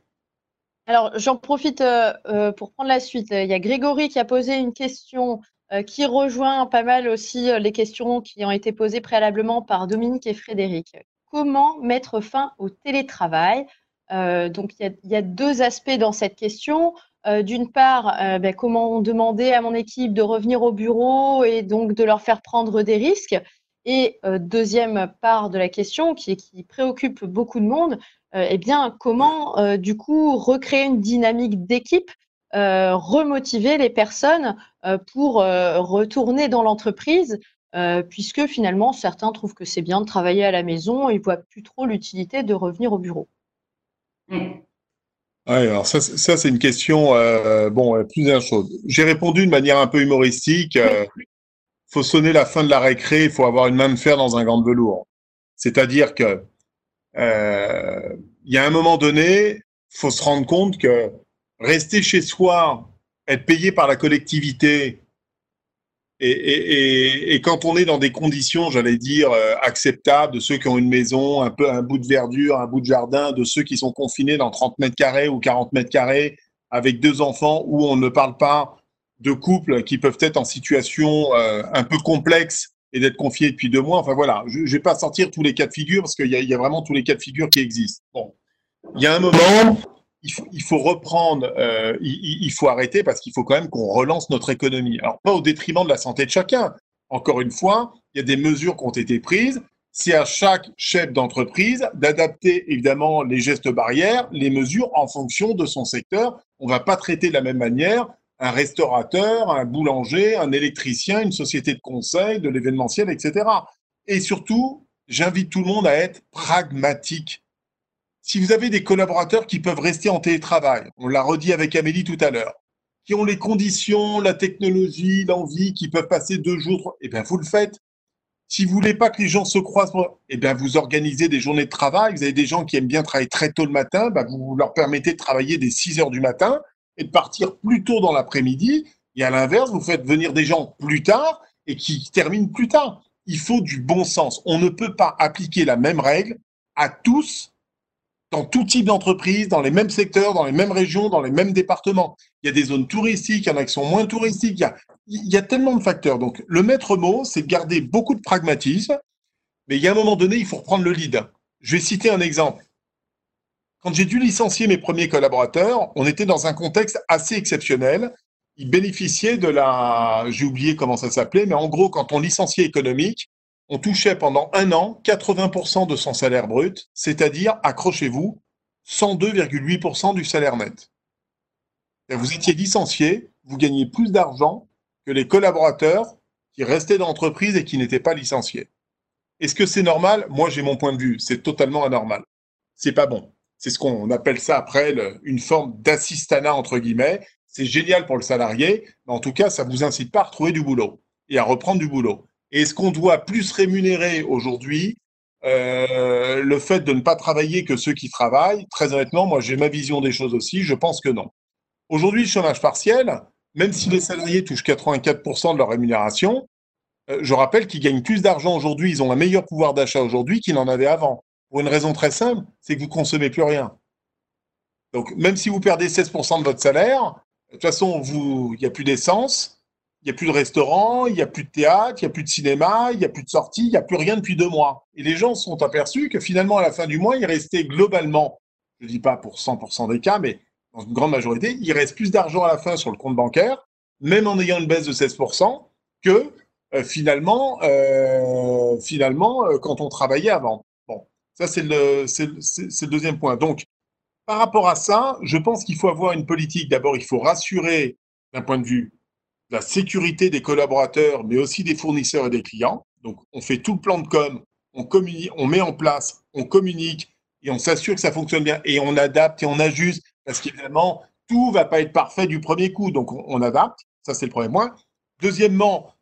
A: Alors, j'en profite euh, pour prendre la suite. Il y a Grégory qui a posé une question qui rejoint pas mal aussi les questions qui ont été posées préalablement par Dominique et Frédéric. Comment mettre fin au télétravail? Euh, donc, il y, a, deux aspects dans cette question. Euh, d'une part, euh, ben, comment demander à mon équipe de revenir au bureau et donc de leur faire prendre des risques? Et deuxième part de la question qui, qui préoccupe beaucoup de monde, eh bien, comment du coup recréer une dynamique d'équipe, remotiver les personnes pour retourner dans l'entreprise puisque finalement, certains trouvent que c'est bien de travailler à la maison et ne voient plus trop l'utilité de revenir au bureau.
C: Oui, alors ça, ça c'est une question, euh, bon, euh, plusieurs choses. J'ai répondu de manière un peu humoristique. Il euh, faut sonner la fin de la récré, il faut avoir une main de fer dans un gant de velours. C'est-à-dire que il y a un moment donné, faut se rendre compte que rester chez soi, être payé par la collectivité, et, quand on est dans des conditions, j'allais dire, euh, acceptables, de ceux qui ont une maison, un peu un bout de verdure, un bout de jardin, de ceux qui sont confinés dans 30 mètres carrés ou 40 mètres carrés, avec deux enfants, où on ne parle pas de couples qui peuvent être en situation euh, un peu complexe et d'être confiés depuis deux mois. Enfin voilà, je ne vais pas sortir tous les cas de figure parce qu'il y, y, a vraiment tous les cas de figure qui existent. Bon, il y a un moment, il faut, reprendre, euh, il, faut arrêter parce qu'il faut quand même qu'on relance notre économie. Alors, pas au détriment de la santé de chacun. Encore une fois, il y a des mesures qui ont été prises. C'est à chaque chef d'entreprise d'adapter évidemment les gestes barrières, les mesures en fonction de son secteur. On ne va pas traiter de la même manière un restaurateur, un boulanger, un électricien, une société de conseil, de l'événementiel, etc. Et surtout, j'invite tout le monde à être pragmatique si vous avez des collaborateurs qui peuvent rester en télétravail, on l'a redit avec Amélie tout à l'heure, qui ont les conditions, la technologie, l'envie, qui peuvent passer deux jours, eh bien, vous le faites. Si vous voulez pas que les gens se croisent, eh bien, vous organisez des journées de travail. Vous avez des gens qui aiment bien travailler très tôt le matin, bah, vous leur permettez de travailler dès 6 heures du matin et de partir plus tôt dans l'après-midi. Et à l'inverse, vous faites venir des gens plus tard et qui terminent plus tard. Il faut du bon sens. On ne peut pas appliquer la même règle à tous dans tout type d'entreprise, dans les mêmes secteurs, dans les mêmes régions, dans les mêmes départements. Il y a des zones touristiques, il y en a qui sont moins touristiques. Il y a, tellement de facteurs. Donc, le maître mot, c'est de garder beaucoup de pragmatisme, mais il y a un moment donné, il faut reprendre le lead. Je vais citer un exemple. Quand j'ai dû licencier mes premiers collaborateurs, on était dans un contexte assez exceptionnel. Ils bénéficiaient de la, j'ai oublié comment ça s'appelait, mais en gros, quand on licenciait économique, on touchait pendant un an 80% de son salaire brut, c'est-à-dire, accrochez-vous, 102,8% du salaire net. vous étiez licencié, vous gagnez plus d'argent que les collaborateurs qui restaient dans l'entreprise et qui n'étaient pas licenciés. Est-ce que c'est normal? Moi, j'ai mon point de vue. C'est totalement anormal. C'est pas bon. C'est ce qu'on appelle ça après une forme d'assistanat entre guillemets. C'est génial pour le salarié, mais en tout cas, ça vous incite pas à retrouver du boulot et à reprendre du boulot. Est-ce qu'on doit plus rémunérer aujourd'hui euh, le fait de ne pas travailler que ceux qui travaillent Très honnêtement, moi j'ai ma vision des choses aussi, je pense que non. Aujourd'hui, le chômage partiel, même si les salariés touchent 84% de leur rémunération, euh, je rappelle qu'ils gagnent plus d'argent aujourd'hui, ils ont un meilleur pouvoir d'achat aujourd'hui qu'ils n'en avaient avant. Pour une raison très simple, c'est que vous consommez plus rien. Donc même si vous perdez 16% de votre salaire, de toute façon, il n'y a plus d'essence, il n'y a plus de restaurant, il n'y a plus de théâtre, il n'y a plus de cinéma, il n'y a plus de sortie, il n'y a plus rien depuis deux mois. Et les gens se sont aperçus que finalement, à la fin du mois, il restait globalement, je ne dis pas pour 100% des cas, mais dans une grande majorité, il reste plus d'argent à la fin sur le compte bancaire, même en ayant une baisse de 16%, que euh, finalement, euh, finalement euh, quand on travaillait avant. Bon, ça c'est le, le deuxième point. Donc, par rapport à ça, je pense qu'il faut avoir une politique. D'abord, il faut rassurer d'un point de vue la sécurité des collaborateurs, mais aussi des fournisseurs et des clients. Donc, on fait tout le plan de com, on, communique, on met en place, on communique et on s'assure que ça fonctionne bien et on adapte et on ajuste parce qu'évidemment, tout va pas être parfait du premier coup. Donc, on, adapte. Ça, c'est le premier point. Deuxièmement,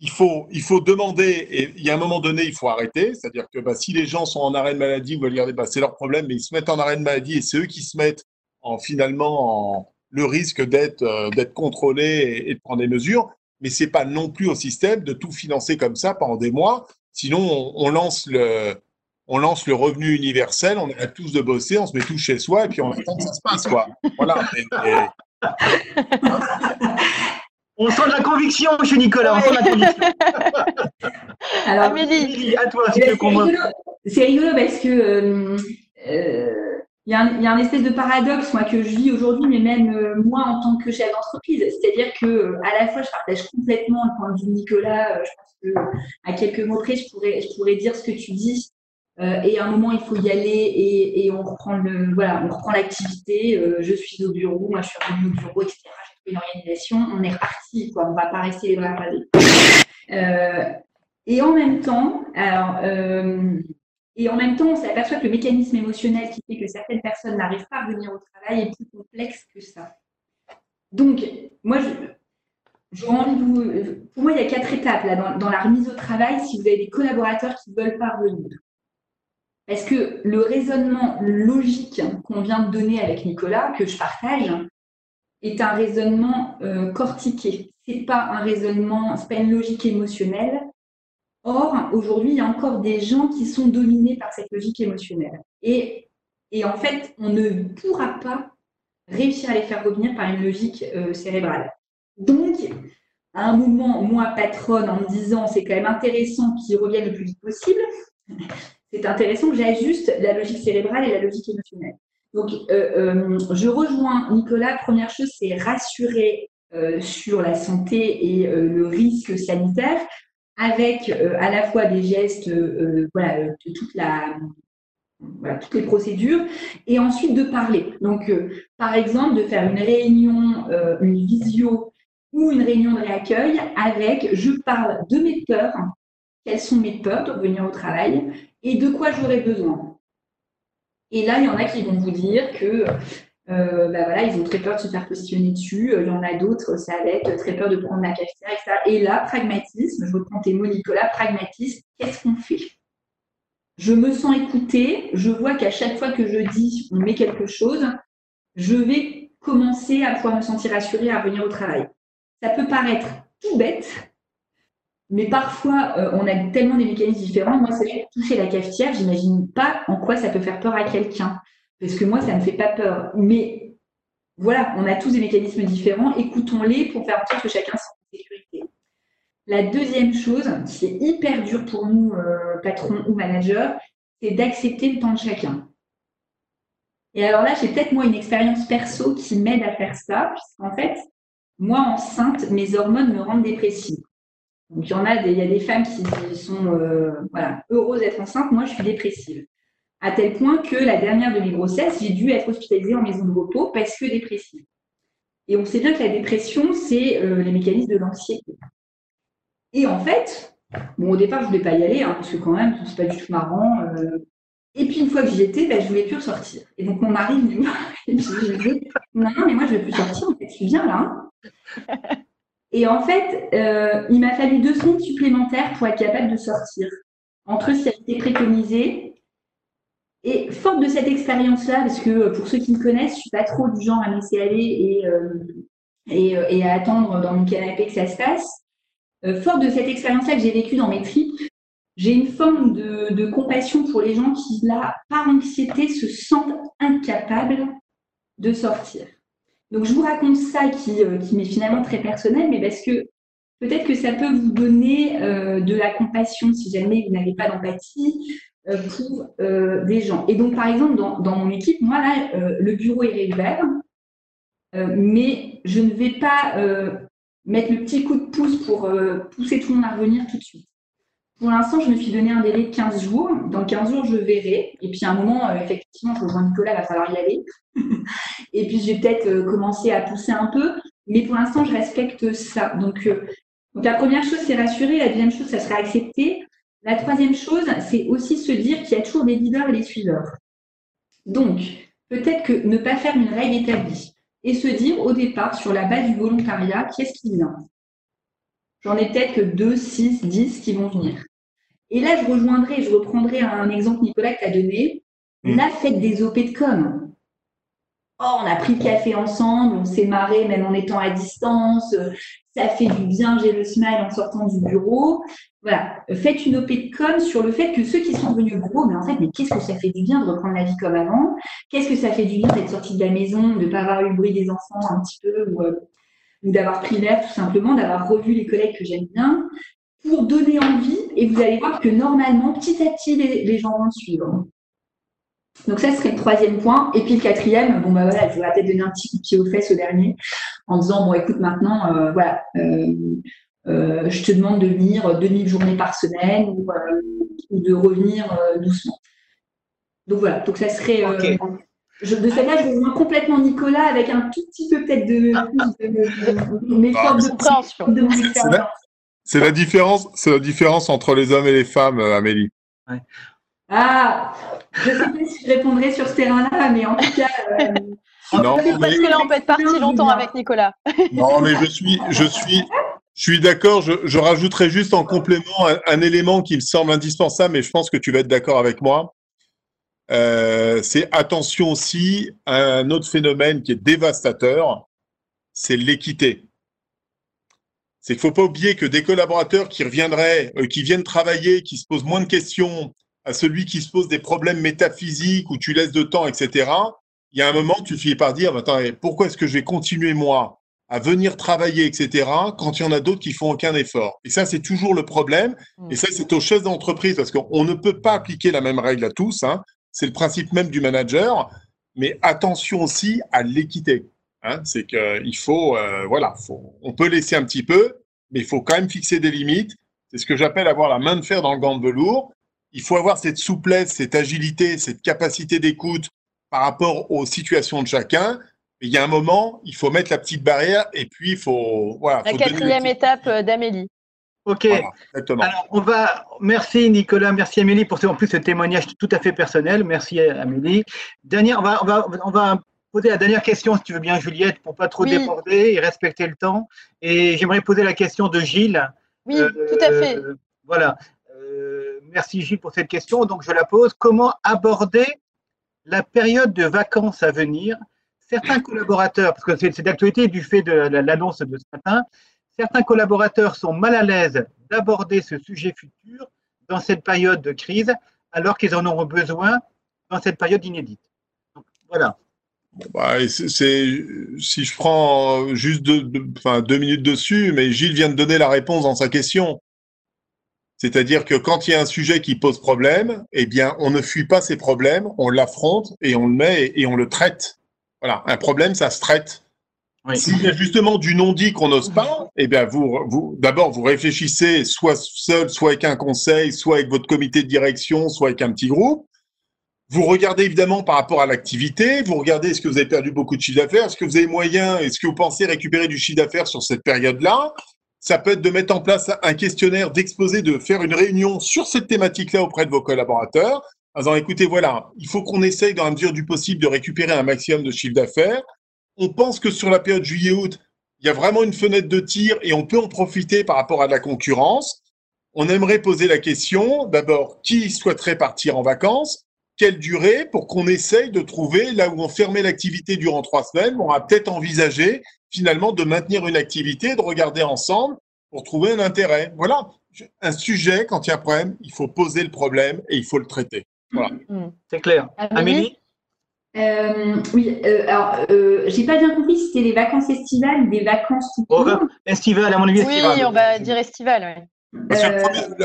C: il faut, il faut demander, et il y a un moment donné, il faut arrêter. C'est-à-dire que bah, si les gens sont en arrêt de maladie, vous allez dire, bah, c'est leur problème, mais ils se mettent en arrêt de maladie et c'est eux qui se mettent en finalement en, le risque d'être euh, d'être contrôlés et, de prendre des mesures. Mais c'est pas non plus au système de tout financer comme ça pendant des mois. Sinon, on, lance le on lance le revenu universel, on arrête tous de bosser, on se met tous chez soi et puis on attend que ça se passe. Quoi. Voilà. <laughs>
B: On sent de la conviction chez Nicolas, on sent de la conviction. <laughs>
A: Alors, Amélie,
B: à toi, si tu
D: C'est rigolo parce que euh, euh il y, a un, espèce de paradoxe moi que je vis aujourd'hui, mais même euh, moi en tant que chef d'entreprise, c'est-à-dire que euh, à la fois je partage complètement le point de vue de Nicolas. je pense que à quelques mots près, je pourrais, dire ce que tu dis. et à un moment, il faut y aller et, on reprend le, voilà, on reprend l'activité. je suis au bureau, moi je suis revenu au bureau, etc une organisation, on est reparti, quoi. On va pas rester les bras croisés. Euh, et en même temps, alors, euh, et en même temps, on s'aperçoit que le mécanisme émotionnel qui fait que certaines personnes n'arrivent pas à venir au travail est plus complexe que ça. Donc, moi, je, envie de vous, pour moi, il y a quatre étapes là, dans, la remise au travail si vous avez des collaborateurs qui veulent pas revenir. Parce que le raisonnement logique qu'on vient de donner avec Nicolas, que je partage, est un raisonnement euh, cortiqué. C'est pas un raisonnement, c'est pas une logique émotionnelle. Or, aujourd'hui, il y a encore des gens qui sont dominés par cette logique émotionnelle. Et, en fait, on ne pourra pas réussir à les faire revenir par une logique euh, cérébrale. Donc, à un moment, moi, patronne, en me disant c'est quand même intéressant qu'ils reviennent le plus vite possible, <laughs> c'est intéressant que j'ajuste la logique cérébrale et la logique émotionnelle. Donc, euh, euh, je rejoins Nicolas. Première chose, c'est rassurer sur la santé et le risque sanitaire avec à la fois des gestes, voilà, de toute la, voilà, toutes les procédures, et ensuite de parler. Donc, par exemple, de faire une réunion, une visio ou une réunion de réaccueil avec je parle de mes peurs, quelles sont mes peurs de revenir au travail et de quoi j'aurais besoin. Et là, il y en a qui vont vous dire que euh, bah voilà, ils ont très peur de se faire positionner dessus. Il y en a d'autres, ça va être très peur de prendre la cafetière, etc. Et là, pragmatisme, je reprends tes mots, Nicolas, pragmatisme, qu'est-ce qu'on fait? Je me sens écoutée, je vois qu'à chaque fois que je dis on met quelque chose, je vais commencer à pouvoir me sentir rassurée à revenir au travail. Ça peut paraître tout bête, mais parfois, euh, on a tellement des mécanismes différents. Moi, c'est toucher la cafetière, j'imagine pas en quoi ça peut faire peur à quelqu'un. Parce que moi, ça ne me fait pas peur. Mais voilà, on a tous des mécanismes différents. Écoutons-les pour faire en sorte que chacun soit en sécurité. La deuxième chose, qui est hyper dur pour nous, euh, patrons ou managers, c'est d'accepter le temps de chacun. Et alors là, j'ai peut-être moi une expérience perso qui m'aide à faire ça, puisqu'en fait, moi enceinte, mes hormones me rendent dépressive. Donc, il y a des, il y a femmes qui sont euh, heureuses d'être enceintes. Moi, je suis dépressive. À tel point que la dernière de mes grossesses, j'ai dû être hospitalisée en maison de repos parce que dépressive. Et on sait bien que la dépression, c'est euh, les mécanismes de l'anxiété. Et en fait, bon, au départ, je ne voulais pas y aller, hein, parce que quand même, c'est pas du tout marrant. Euh. Et puis, une fois que j'y étais, ben, je ne voulais plus ressortir. Et donc, mon mari me dit, non, non, mais moi, je ne veux plus sortir, en fait, je suis bien là. Hein. Et en fait, euh, il m'a fallu deux semaines supplémentaires pour être capable de sortir. Entre ce qui a été préconisé. Et forte de cette expérience-là, parce que euh, pour ceux qui me connaissent, je suis pas trop du genre à me laisser aller et, euh, et, à attendre dans mon canapé que ça se passe. forte de cette expérience-là que j'ai vécue dans mes tripes, j'ai une forme de, compassion pour les gens qui, là, par anxiété, se sentent incapables de sortir. Donc, je vous raconte ça qui, euh, qui m'est finalement très personnel, mais parce que peut-être que ça peut vous donner euh, de la compassion si jamais vous n'avez pas d'empathie euh, pour des gens. Et donc, par exemple, dans, dans mon équipe, moi, là, le bureau est réouvert, mais je ne vais pas mettre le petit coup de pouce pour pousser tout le monde à revenir tout de suite. Pour l'instant, je me suis donné un délai de 15 jours. Dans 15 jours, je verrai. Et puis à un moment, euh, effectivement, je rejoins Nicolas, il va falloir y aller. <laughs> et puis je vais peut-être euh, commencer à pousser un peu. Mais pour l'instant, je respecte ça. Donc, euh, donc la première chose, c'est rassurer. La deuxième chose, ça sera accepter. La troisième chose, c'est aussi se dire qu'il y a toujours des leaders et des suiveurs. Donc, peut-être que ne pas faire une règle établie et se dire au départ, sur la base du volontariat, qu'est-ce qui vient? J'en ai peut-être que 2, 6, 10 qui vont venir. Et là, je rejoindrai, je reprendrai un exemple, Nicolas, que tu as donné, mmh. la fête des OP de com. Oh, on a pris le café ensemble, on s'est marré même en étant à distance, ça fait du bien, j'ai le smile en sortant du bureau. Voilà, faites une OP de com sur le fait que ceux qui sont venus gros, mais en fait, mais qu'est-ce que ça fait du bien de reprendre la vie comme avant? Qu'est-ce que ça fait du bien d'être sorti de la maison, de ne pas avoir eu le bruit des enfants un petit peu, ou, euh, d'avoir pris l'air tout simplement, d'avoir revu les collègues que j'aime bien, pour donner envie, et vous allez voir que normalement, petit à petit, les gens vont suivre. Donc ça serait le troisième point. Et puis le quatrième, bon bah voilà, je vais peut-être donner un petit coup de pied aux fesses au dernier, en disant bon écoute maintenant, euh, voilà, euh, euh, je te demande de venir 2000 journées par semaine ou, de revenir doucement. Donc voilà, donc ça serait. Je, de cette là, je rejoins complètement Nicolas avec un tout petit peu peut-être de,
C: de, de, C'est la, différence, c'est la différence entre les hommes et les femmes, Amélie.
D: Ah, je ne sais pas si je répondrai sur ce terrain-là, mais en tout cas. Euh,
A: non, parce que là, on peut être parti longtemps avec Nicolas.
C: non, mais je suis, je suis, je suis d'accord. Je, je, rajouterai juste en complément un, élément qui me semble indispensable, mais je pense que tu vas être d'accord avec moi. Euh, c'est attention aussi à un autre phénomène qui est dévastateur, c'est l'équité. C'est qu'il ne faut pas oublier que des collaborateurs qui reviendraient, euh, qui viennent travailler, qui se posent moins de questions, à celui qui se pose des problèmes métaphysiques où tu laisses de temps, etc., il y a un moment, tu finis par dire, attends, pourquoi est-ce que je vais continuer, moi, à venir travailler, etc., quand il y en a d'autres qui font aucun effort? Et ça, c'est toujours le problème. Mm. Et ça, c'est aux chefs d'entreprise, parce qu'on ne peut pas appliquer la même règle à tous. Hein. C'est le principe même du manager. Mais attention aussi à l'équité. Hein. C'est qu'il faut, euh, voilà, faut, on peut laisser un petit peu, mais il faut quand même fixer des limites. C'est ce que j'appelle avoir la main de fer dans le gant de velours il faut avoir cette souplesse, cette agilité, cette capacité d'écoute par rapport aux situations de chacun. il y a un moment, il faut mettre la petite barrière et puis il faut. Voilà,
A: la quatrième étape euh, d'Amélie.
B: Ok. Alors, on va. Merci Nicolas, merci Amélie pour ce, en plus ce témoignage tout à fait personnel. Merci Amélie. Dernière, on va, on va, on va poser la dernière question, si tu veux bien, Juliette, pour pas trop déborder et respecter le temps. Et j'aimerais poser la question de Gilles.
A: Oui, tout à fait.
B: Euh, voilà merci Gilles pour cette question. Donc je la pose. Comment aborder la période de vacances à venir? Certains collaborateurs, parce que c'est d'actualité du fait de l'annonce de ce matin, certains collaborateurs sont mal à l'aise d'aborder ce sujet futur dans cette période de crise, alors qu'ils en auront besoin dans cette période inédite. voilà.
C: Bah, c'est, si je prends juste deux minutes dessus, mais Gilles vient de donner la réponse dans sa question. C'est-à-dire que quand il y a un sujet qui pose problème, eh bien, on ne fuit pas ces problèmes, on l'affronte et on le met et on le traite. Voilà, un problème, ça se traite. S'il y a justement du non-dit qu'on n'ose pas, eh bien, vous, vous d'abord, vous réfléchissez soit seul, soit avec un conseil, soit avec votre comité de direction, soit avec un petit groupe. Vous regardez évidemment par rapport à l'activité, vous regardez est-ce que vous avez perdu beaucoup de chiffre d'affaires, est-ce que vous avez moyen, est-ce que vous pensez récupérer du chiffre d'affaires sur cette période-là ça peut être de mettre en place un questionnaire, d'exposer, de faire une réunion sur cette thématique-là auprès de vos collaborateurs, en disant, écoutez, voilà, il faut qu'on essaye dans la mesure du possible de récupérer un maximum de chiffre d'affaires. On pense que sur la période juillet-août, il y a vraiment une fenêtre de tir et on peut en profiter par rapport à la concurrence. On aimerait poser la question, d'abord, qui souhaiterait partir en vacances? Quelle durée? Pour qu'on essaye de trouver, là où on fermait l'activité durant trois semaines, on va peut-être envisager finalement de maintenir une activité, de regarder ensemble pour trouver un intérêt. Voilà, un sujet, quand il y a un problème, il faut poser le problème et il faut le traiter. Voilà.
B: Mm. C'est clair. Amélie
D: euh, oui, euh, alors euh, j'ai pas bien compris si c'était les vacances estivales ou des vacances tout
B: oh, Estivales, à mon avis.
A: Oui, on va dire estivales.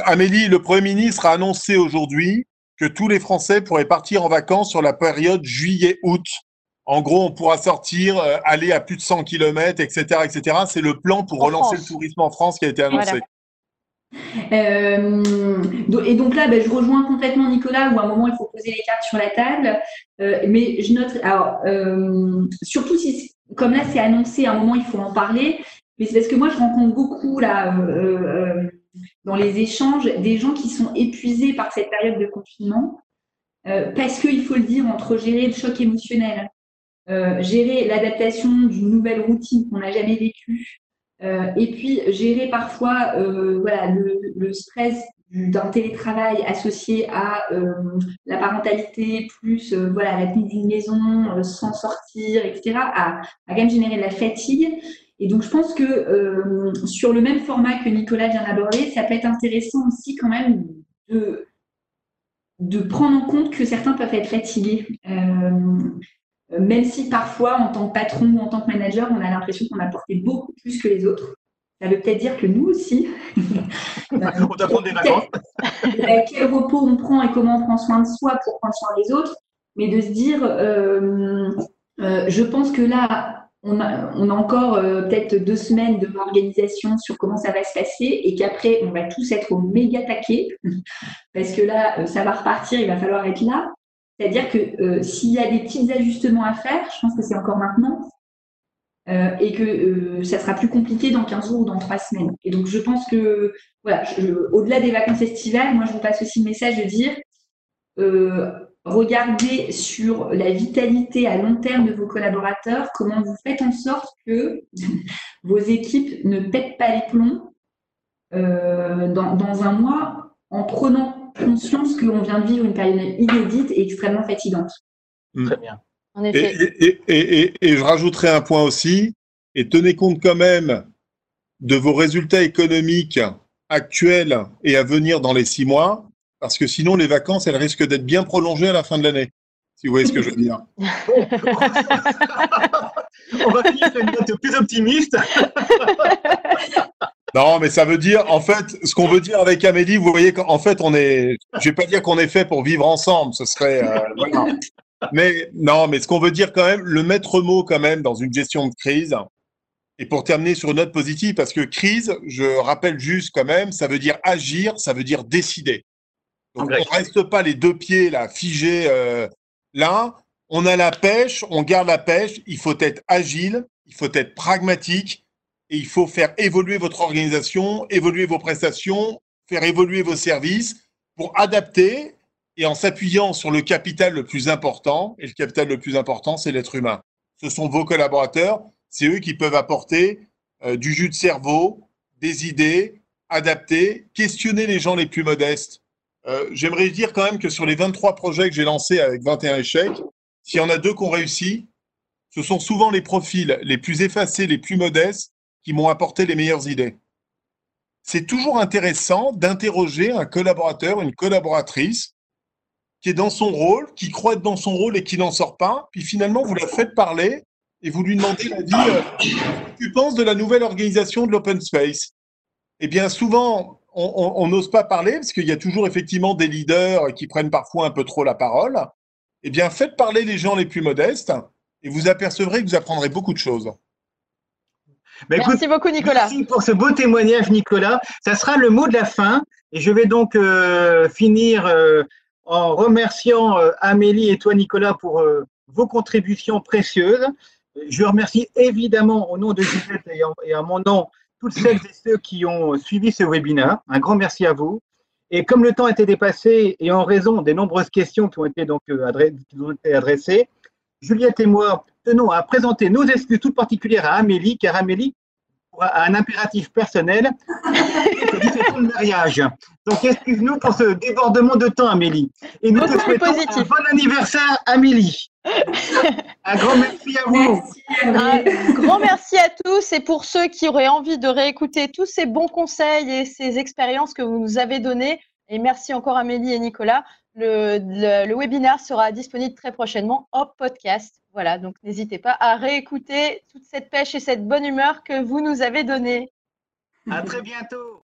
C: Amélie, le Premier ministre a annoncé aujourd'hui que tous les Français pourraient partir en vacances sur la période juillet-août. En gros, on pourra sortir, euh, aller à plus de 100 km, etc. etc. C'est le plan pour relancer le tourisme en France qui a été annoncé.
D: Euh, et donc là, ben, je rejoins complètement Nicolas, où à un moment, il faut poser les cartes sur la table. Euh, mais je note, alors, surtout si, comme là, c'est annoncé, à un moment, il faut en parler. Mais c'est parce que moi, je rencontre beaucoup, là, dans les échanges, des gens qui sont épuisés par cette période de confinement. parce qu'il faut le dire, entre gérer le choc émotionnel, euh, gérer l'adaptation d'une nouvelle routine qu'on n'a jamais vécue, et puis gérer parfois voilà, le, stress d'un télétravail associé à la parentalité, plus voilà, la tenue d'une maison sans sortir, etc., a, a, quand même généré de la fatigue. Et donc, je pense que sur le même format que Nicolas vient d'aborder, ça peut être intéressant aussi quand même de, de prendre en compte que certains peuvent être fatigués. Même si parfois, en tant que patron ou en tant que manager, on a l'impression qu'on a porté beaucoup plus que les autres. Ça veut peut-être dire que nous aussi, <laughs>
B: on doit prendre des vacances. <laughs>
D: quel repos on prend et comment on prend soin de soi pour prendre soin des autres, mais de se dire, euh, euh, je pense que là, on a, on a encore euh, peut-être deux semaines de organisation sur comment ça va se passer et qu'après, on va tous être au méga taquet <laughs> parce que là, ça va repartir, il va falloir être là. C'est-à-dire que s'il y a des petits ajustements à faire, je pense que c'est encore maintenant, euh, et que euh, ça sera plus compliqué dans 15 jours ou dans 3 semaines. Et donc, je pense que, voilà, au-delà des vacances estivales, moi, je vous passe aussi le message de dire euh, regardez sur la vitalité à long terme de vos collaborateurs, comment vous faites en sorte que <laughs> vos équipes ne pètent pas les plombs dans, un mois en prenant conscience qu'on vient de vivre une période inédite et extrêmement fatigante.
B: Très bien.
C: Et, je rajouterai un point aussi, et tenez compte quand même de vos résultats économiques actuels et à venir dans les six mois, parce que sinon les vacances, elles risquent d'être bien prolongées à la fin de l'année. Si vous voyez ce que je veux dire. <laughs>
B: On va finir sur une note plus optimiste. <laughs>
C: Non, mais ça veut dire, en fait, ce qu'on veut dire avec Amélie, vous voyez qu'en fait, on est, je vais pas dire qu'on est fait pour vivre ensemble, ce serait, euh, mais non, mais ce qu'on veut dire quand même, le maître mot quand même dans une gestion de crise, et pour terminer sur une note positive, parce que crise, je rappelle juste quand même, ça veut dire agir, ça veut dire décider. Donc on ne reste pas les deux pieds là figés euh, là. On a la pêche, on garde la pêche. Il faut être agile, il faut être pragmatique et il faut faire évoluer votre organisation, évoluer vos prestations, faire évoluer vos services pour adapter et en s'appuyant sur le capital le plus important, et le capital le plus important, c'est l'être humain. Ce sont vos collaborateurs, c'est eux qui peuvent apporter euh, du jus de cerveau, des idées, adapter, questionner les gens les plus modestes. Euh, j'aimerais dire quand même que sur les 23 projets que j'ai lancés avec 21 échecs, s'il y en a deux qui ont réussi, ce sont souvent les profils les plus effacés, les plus modestes, qui m'ont apporté les meilleures idées. C'est toujours intéressant d'interroger un collaborateur, une collaboratrice, qui est dans son rôle, qui croit être dans son rôle et qui n'en sort pas. Puis finalement, vous la faites parler et vous lui demandez la vie. Euh, tu penses de la nouvelle organisation de l'open space? Eh bien, souvent, on n'ose pas parler parce qu'il y a toujours effectivement des leaders qui prennent parfois un peu trop la parole. Eh bien, faites parler les gens les plus modestes et vous apercevrez que vous apprendrez beaucoup de choses.
A: Merci beaucoup, Nicolas.
B: Merci pour ce beau témoignage, Nicolas. Ça sera le mot de la fin. Et je vais donc euh, finir euh, en remerciant euh, Amélie et toi, Nicolas, pour vos contributions précieuses. Je remercie évidemment au nom de Juliette et, à mon nom toutes celles et ceux qui ont suivi ce webinaire. Un grand merci à vous. Et comme le temps a été dépassé et en raison des nombreuses questions qui ont été donc euh, adressées, Juliette et moi tenons à présenter nos excuses toutes particulières à Amélie, car Amélie un impératif personnel, c'est le mariage. Donc, excuse-nous pour ce débordement de temps, Amélie. Et nous te souhaitons un bon anniversaire, Amélie. un grand merci à vous.
A: un grand merci à tous. Et pour ceux qui auraient envie de réécouter tous ces bons conseils et ces expériences que vous nous avez données, et merci encore Amélie et Nicolas, le, le webinaire sera disponible très prochainement en podcast. Voilà, donc n'hésitez pas à réécouter toute cette pêche et cette bonne humeur que vous nous avez donnée.
B: À très bientôt.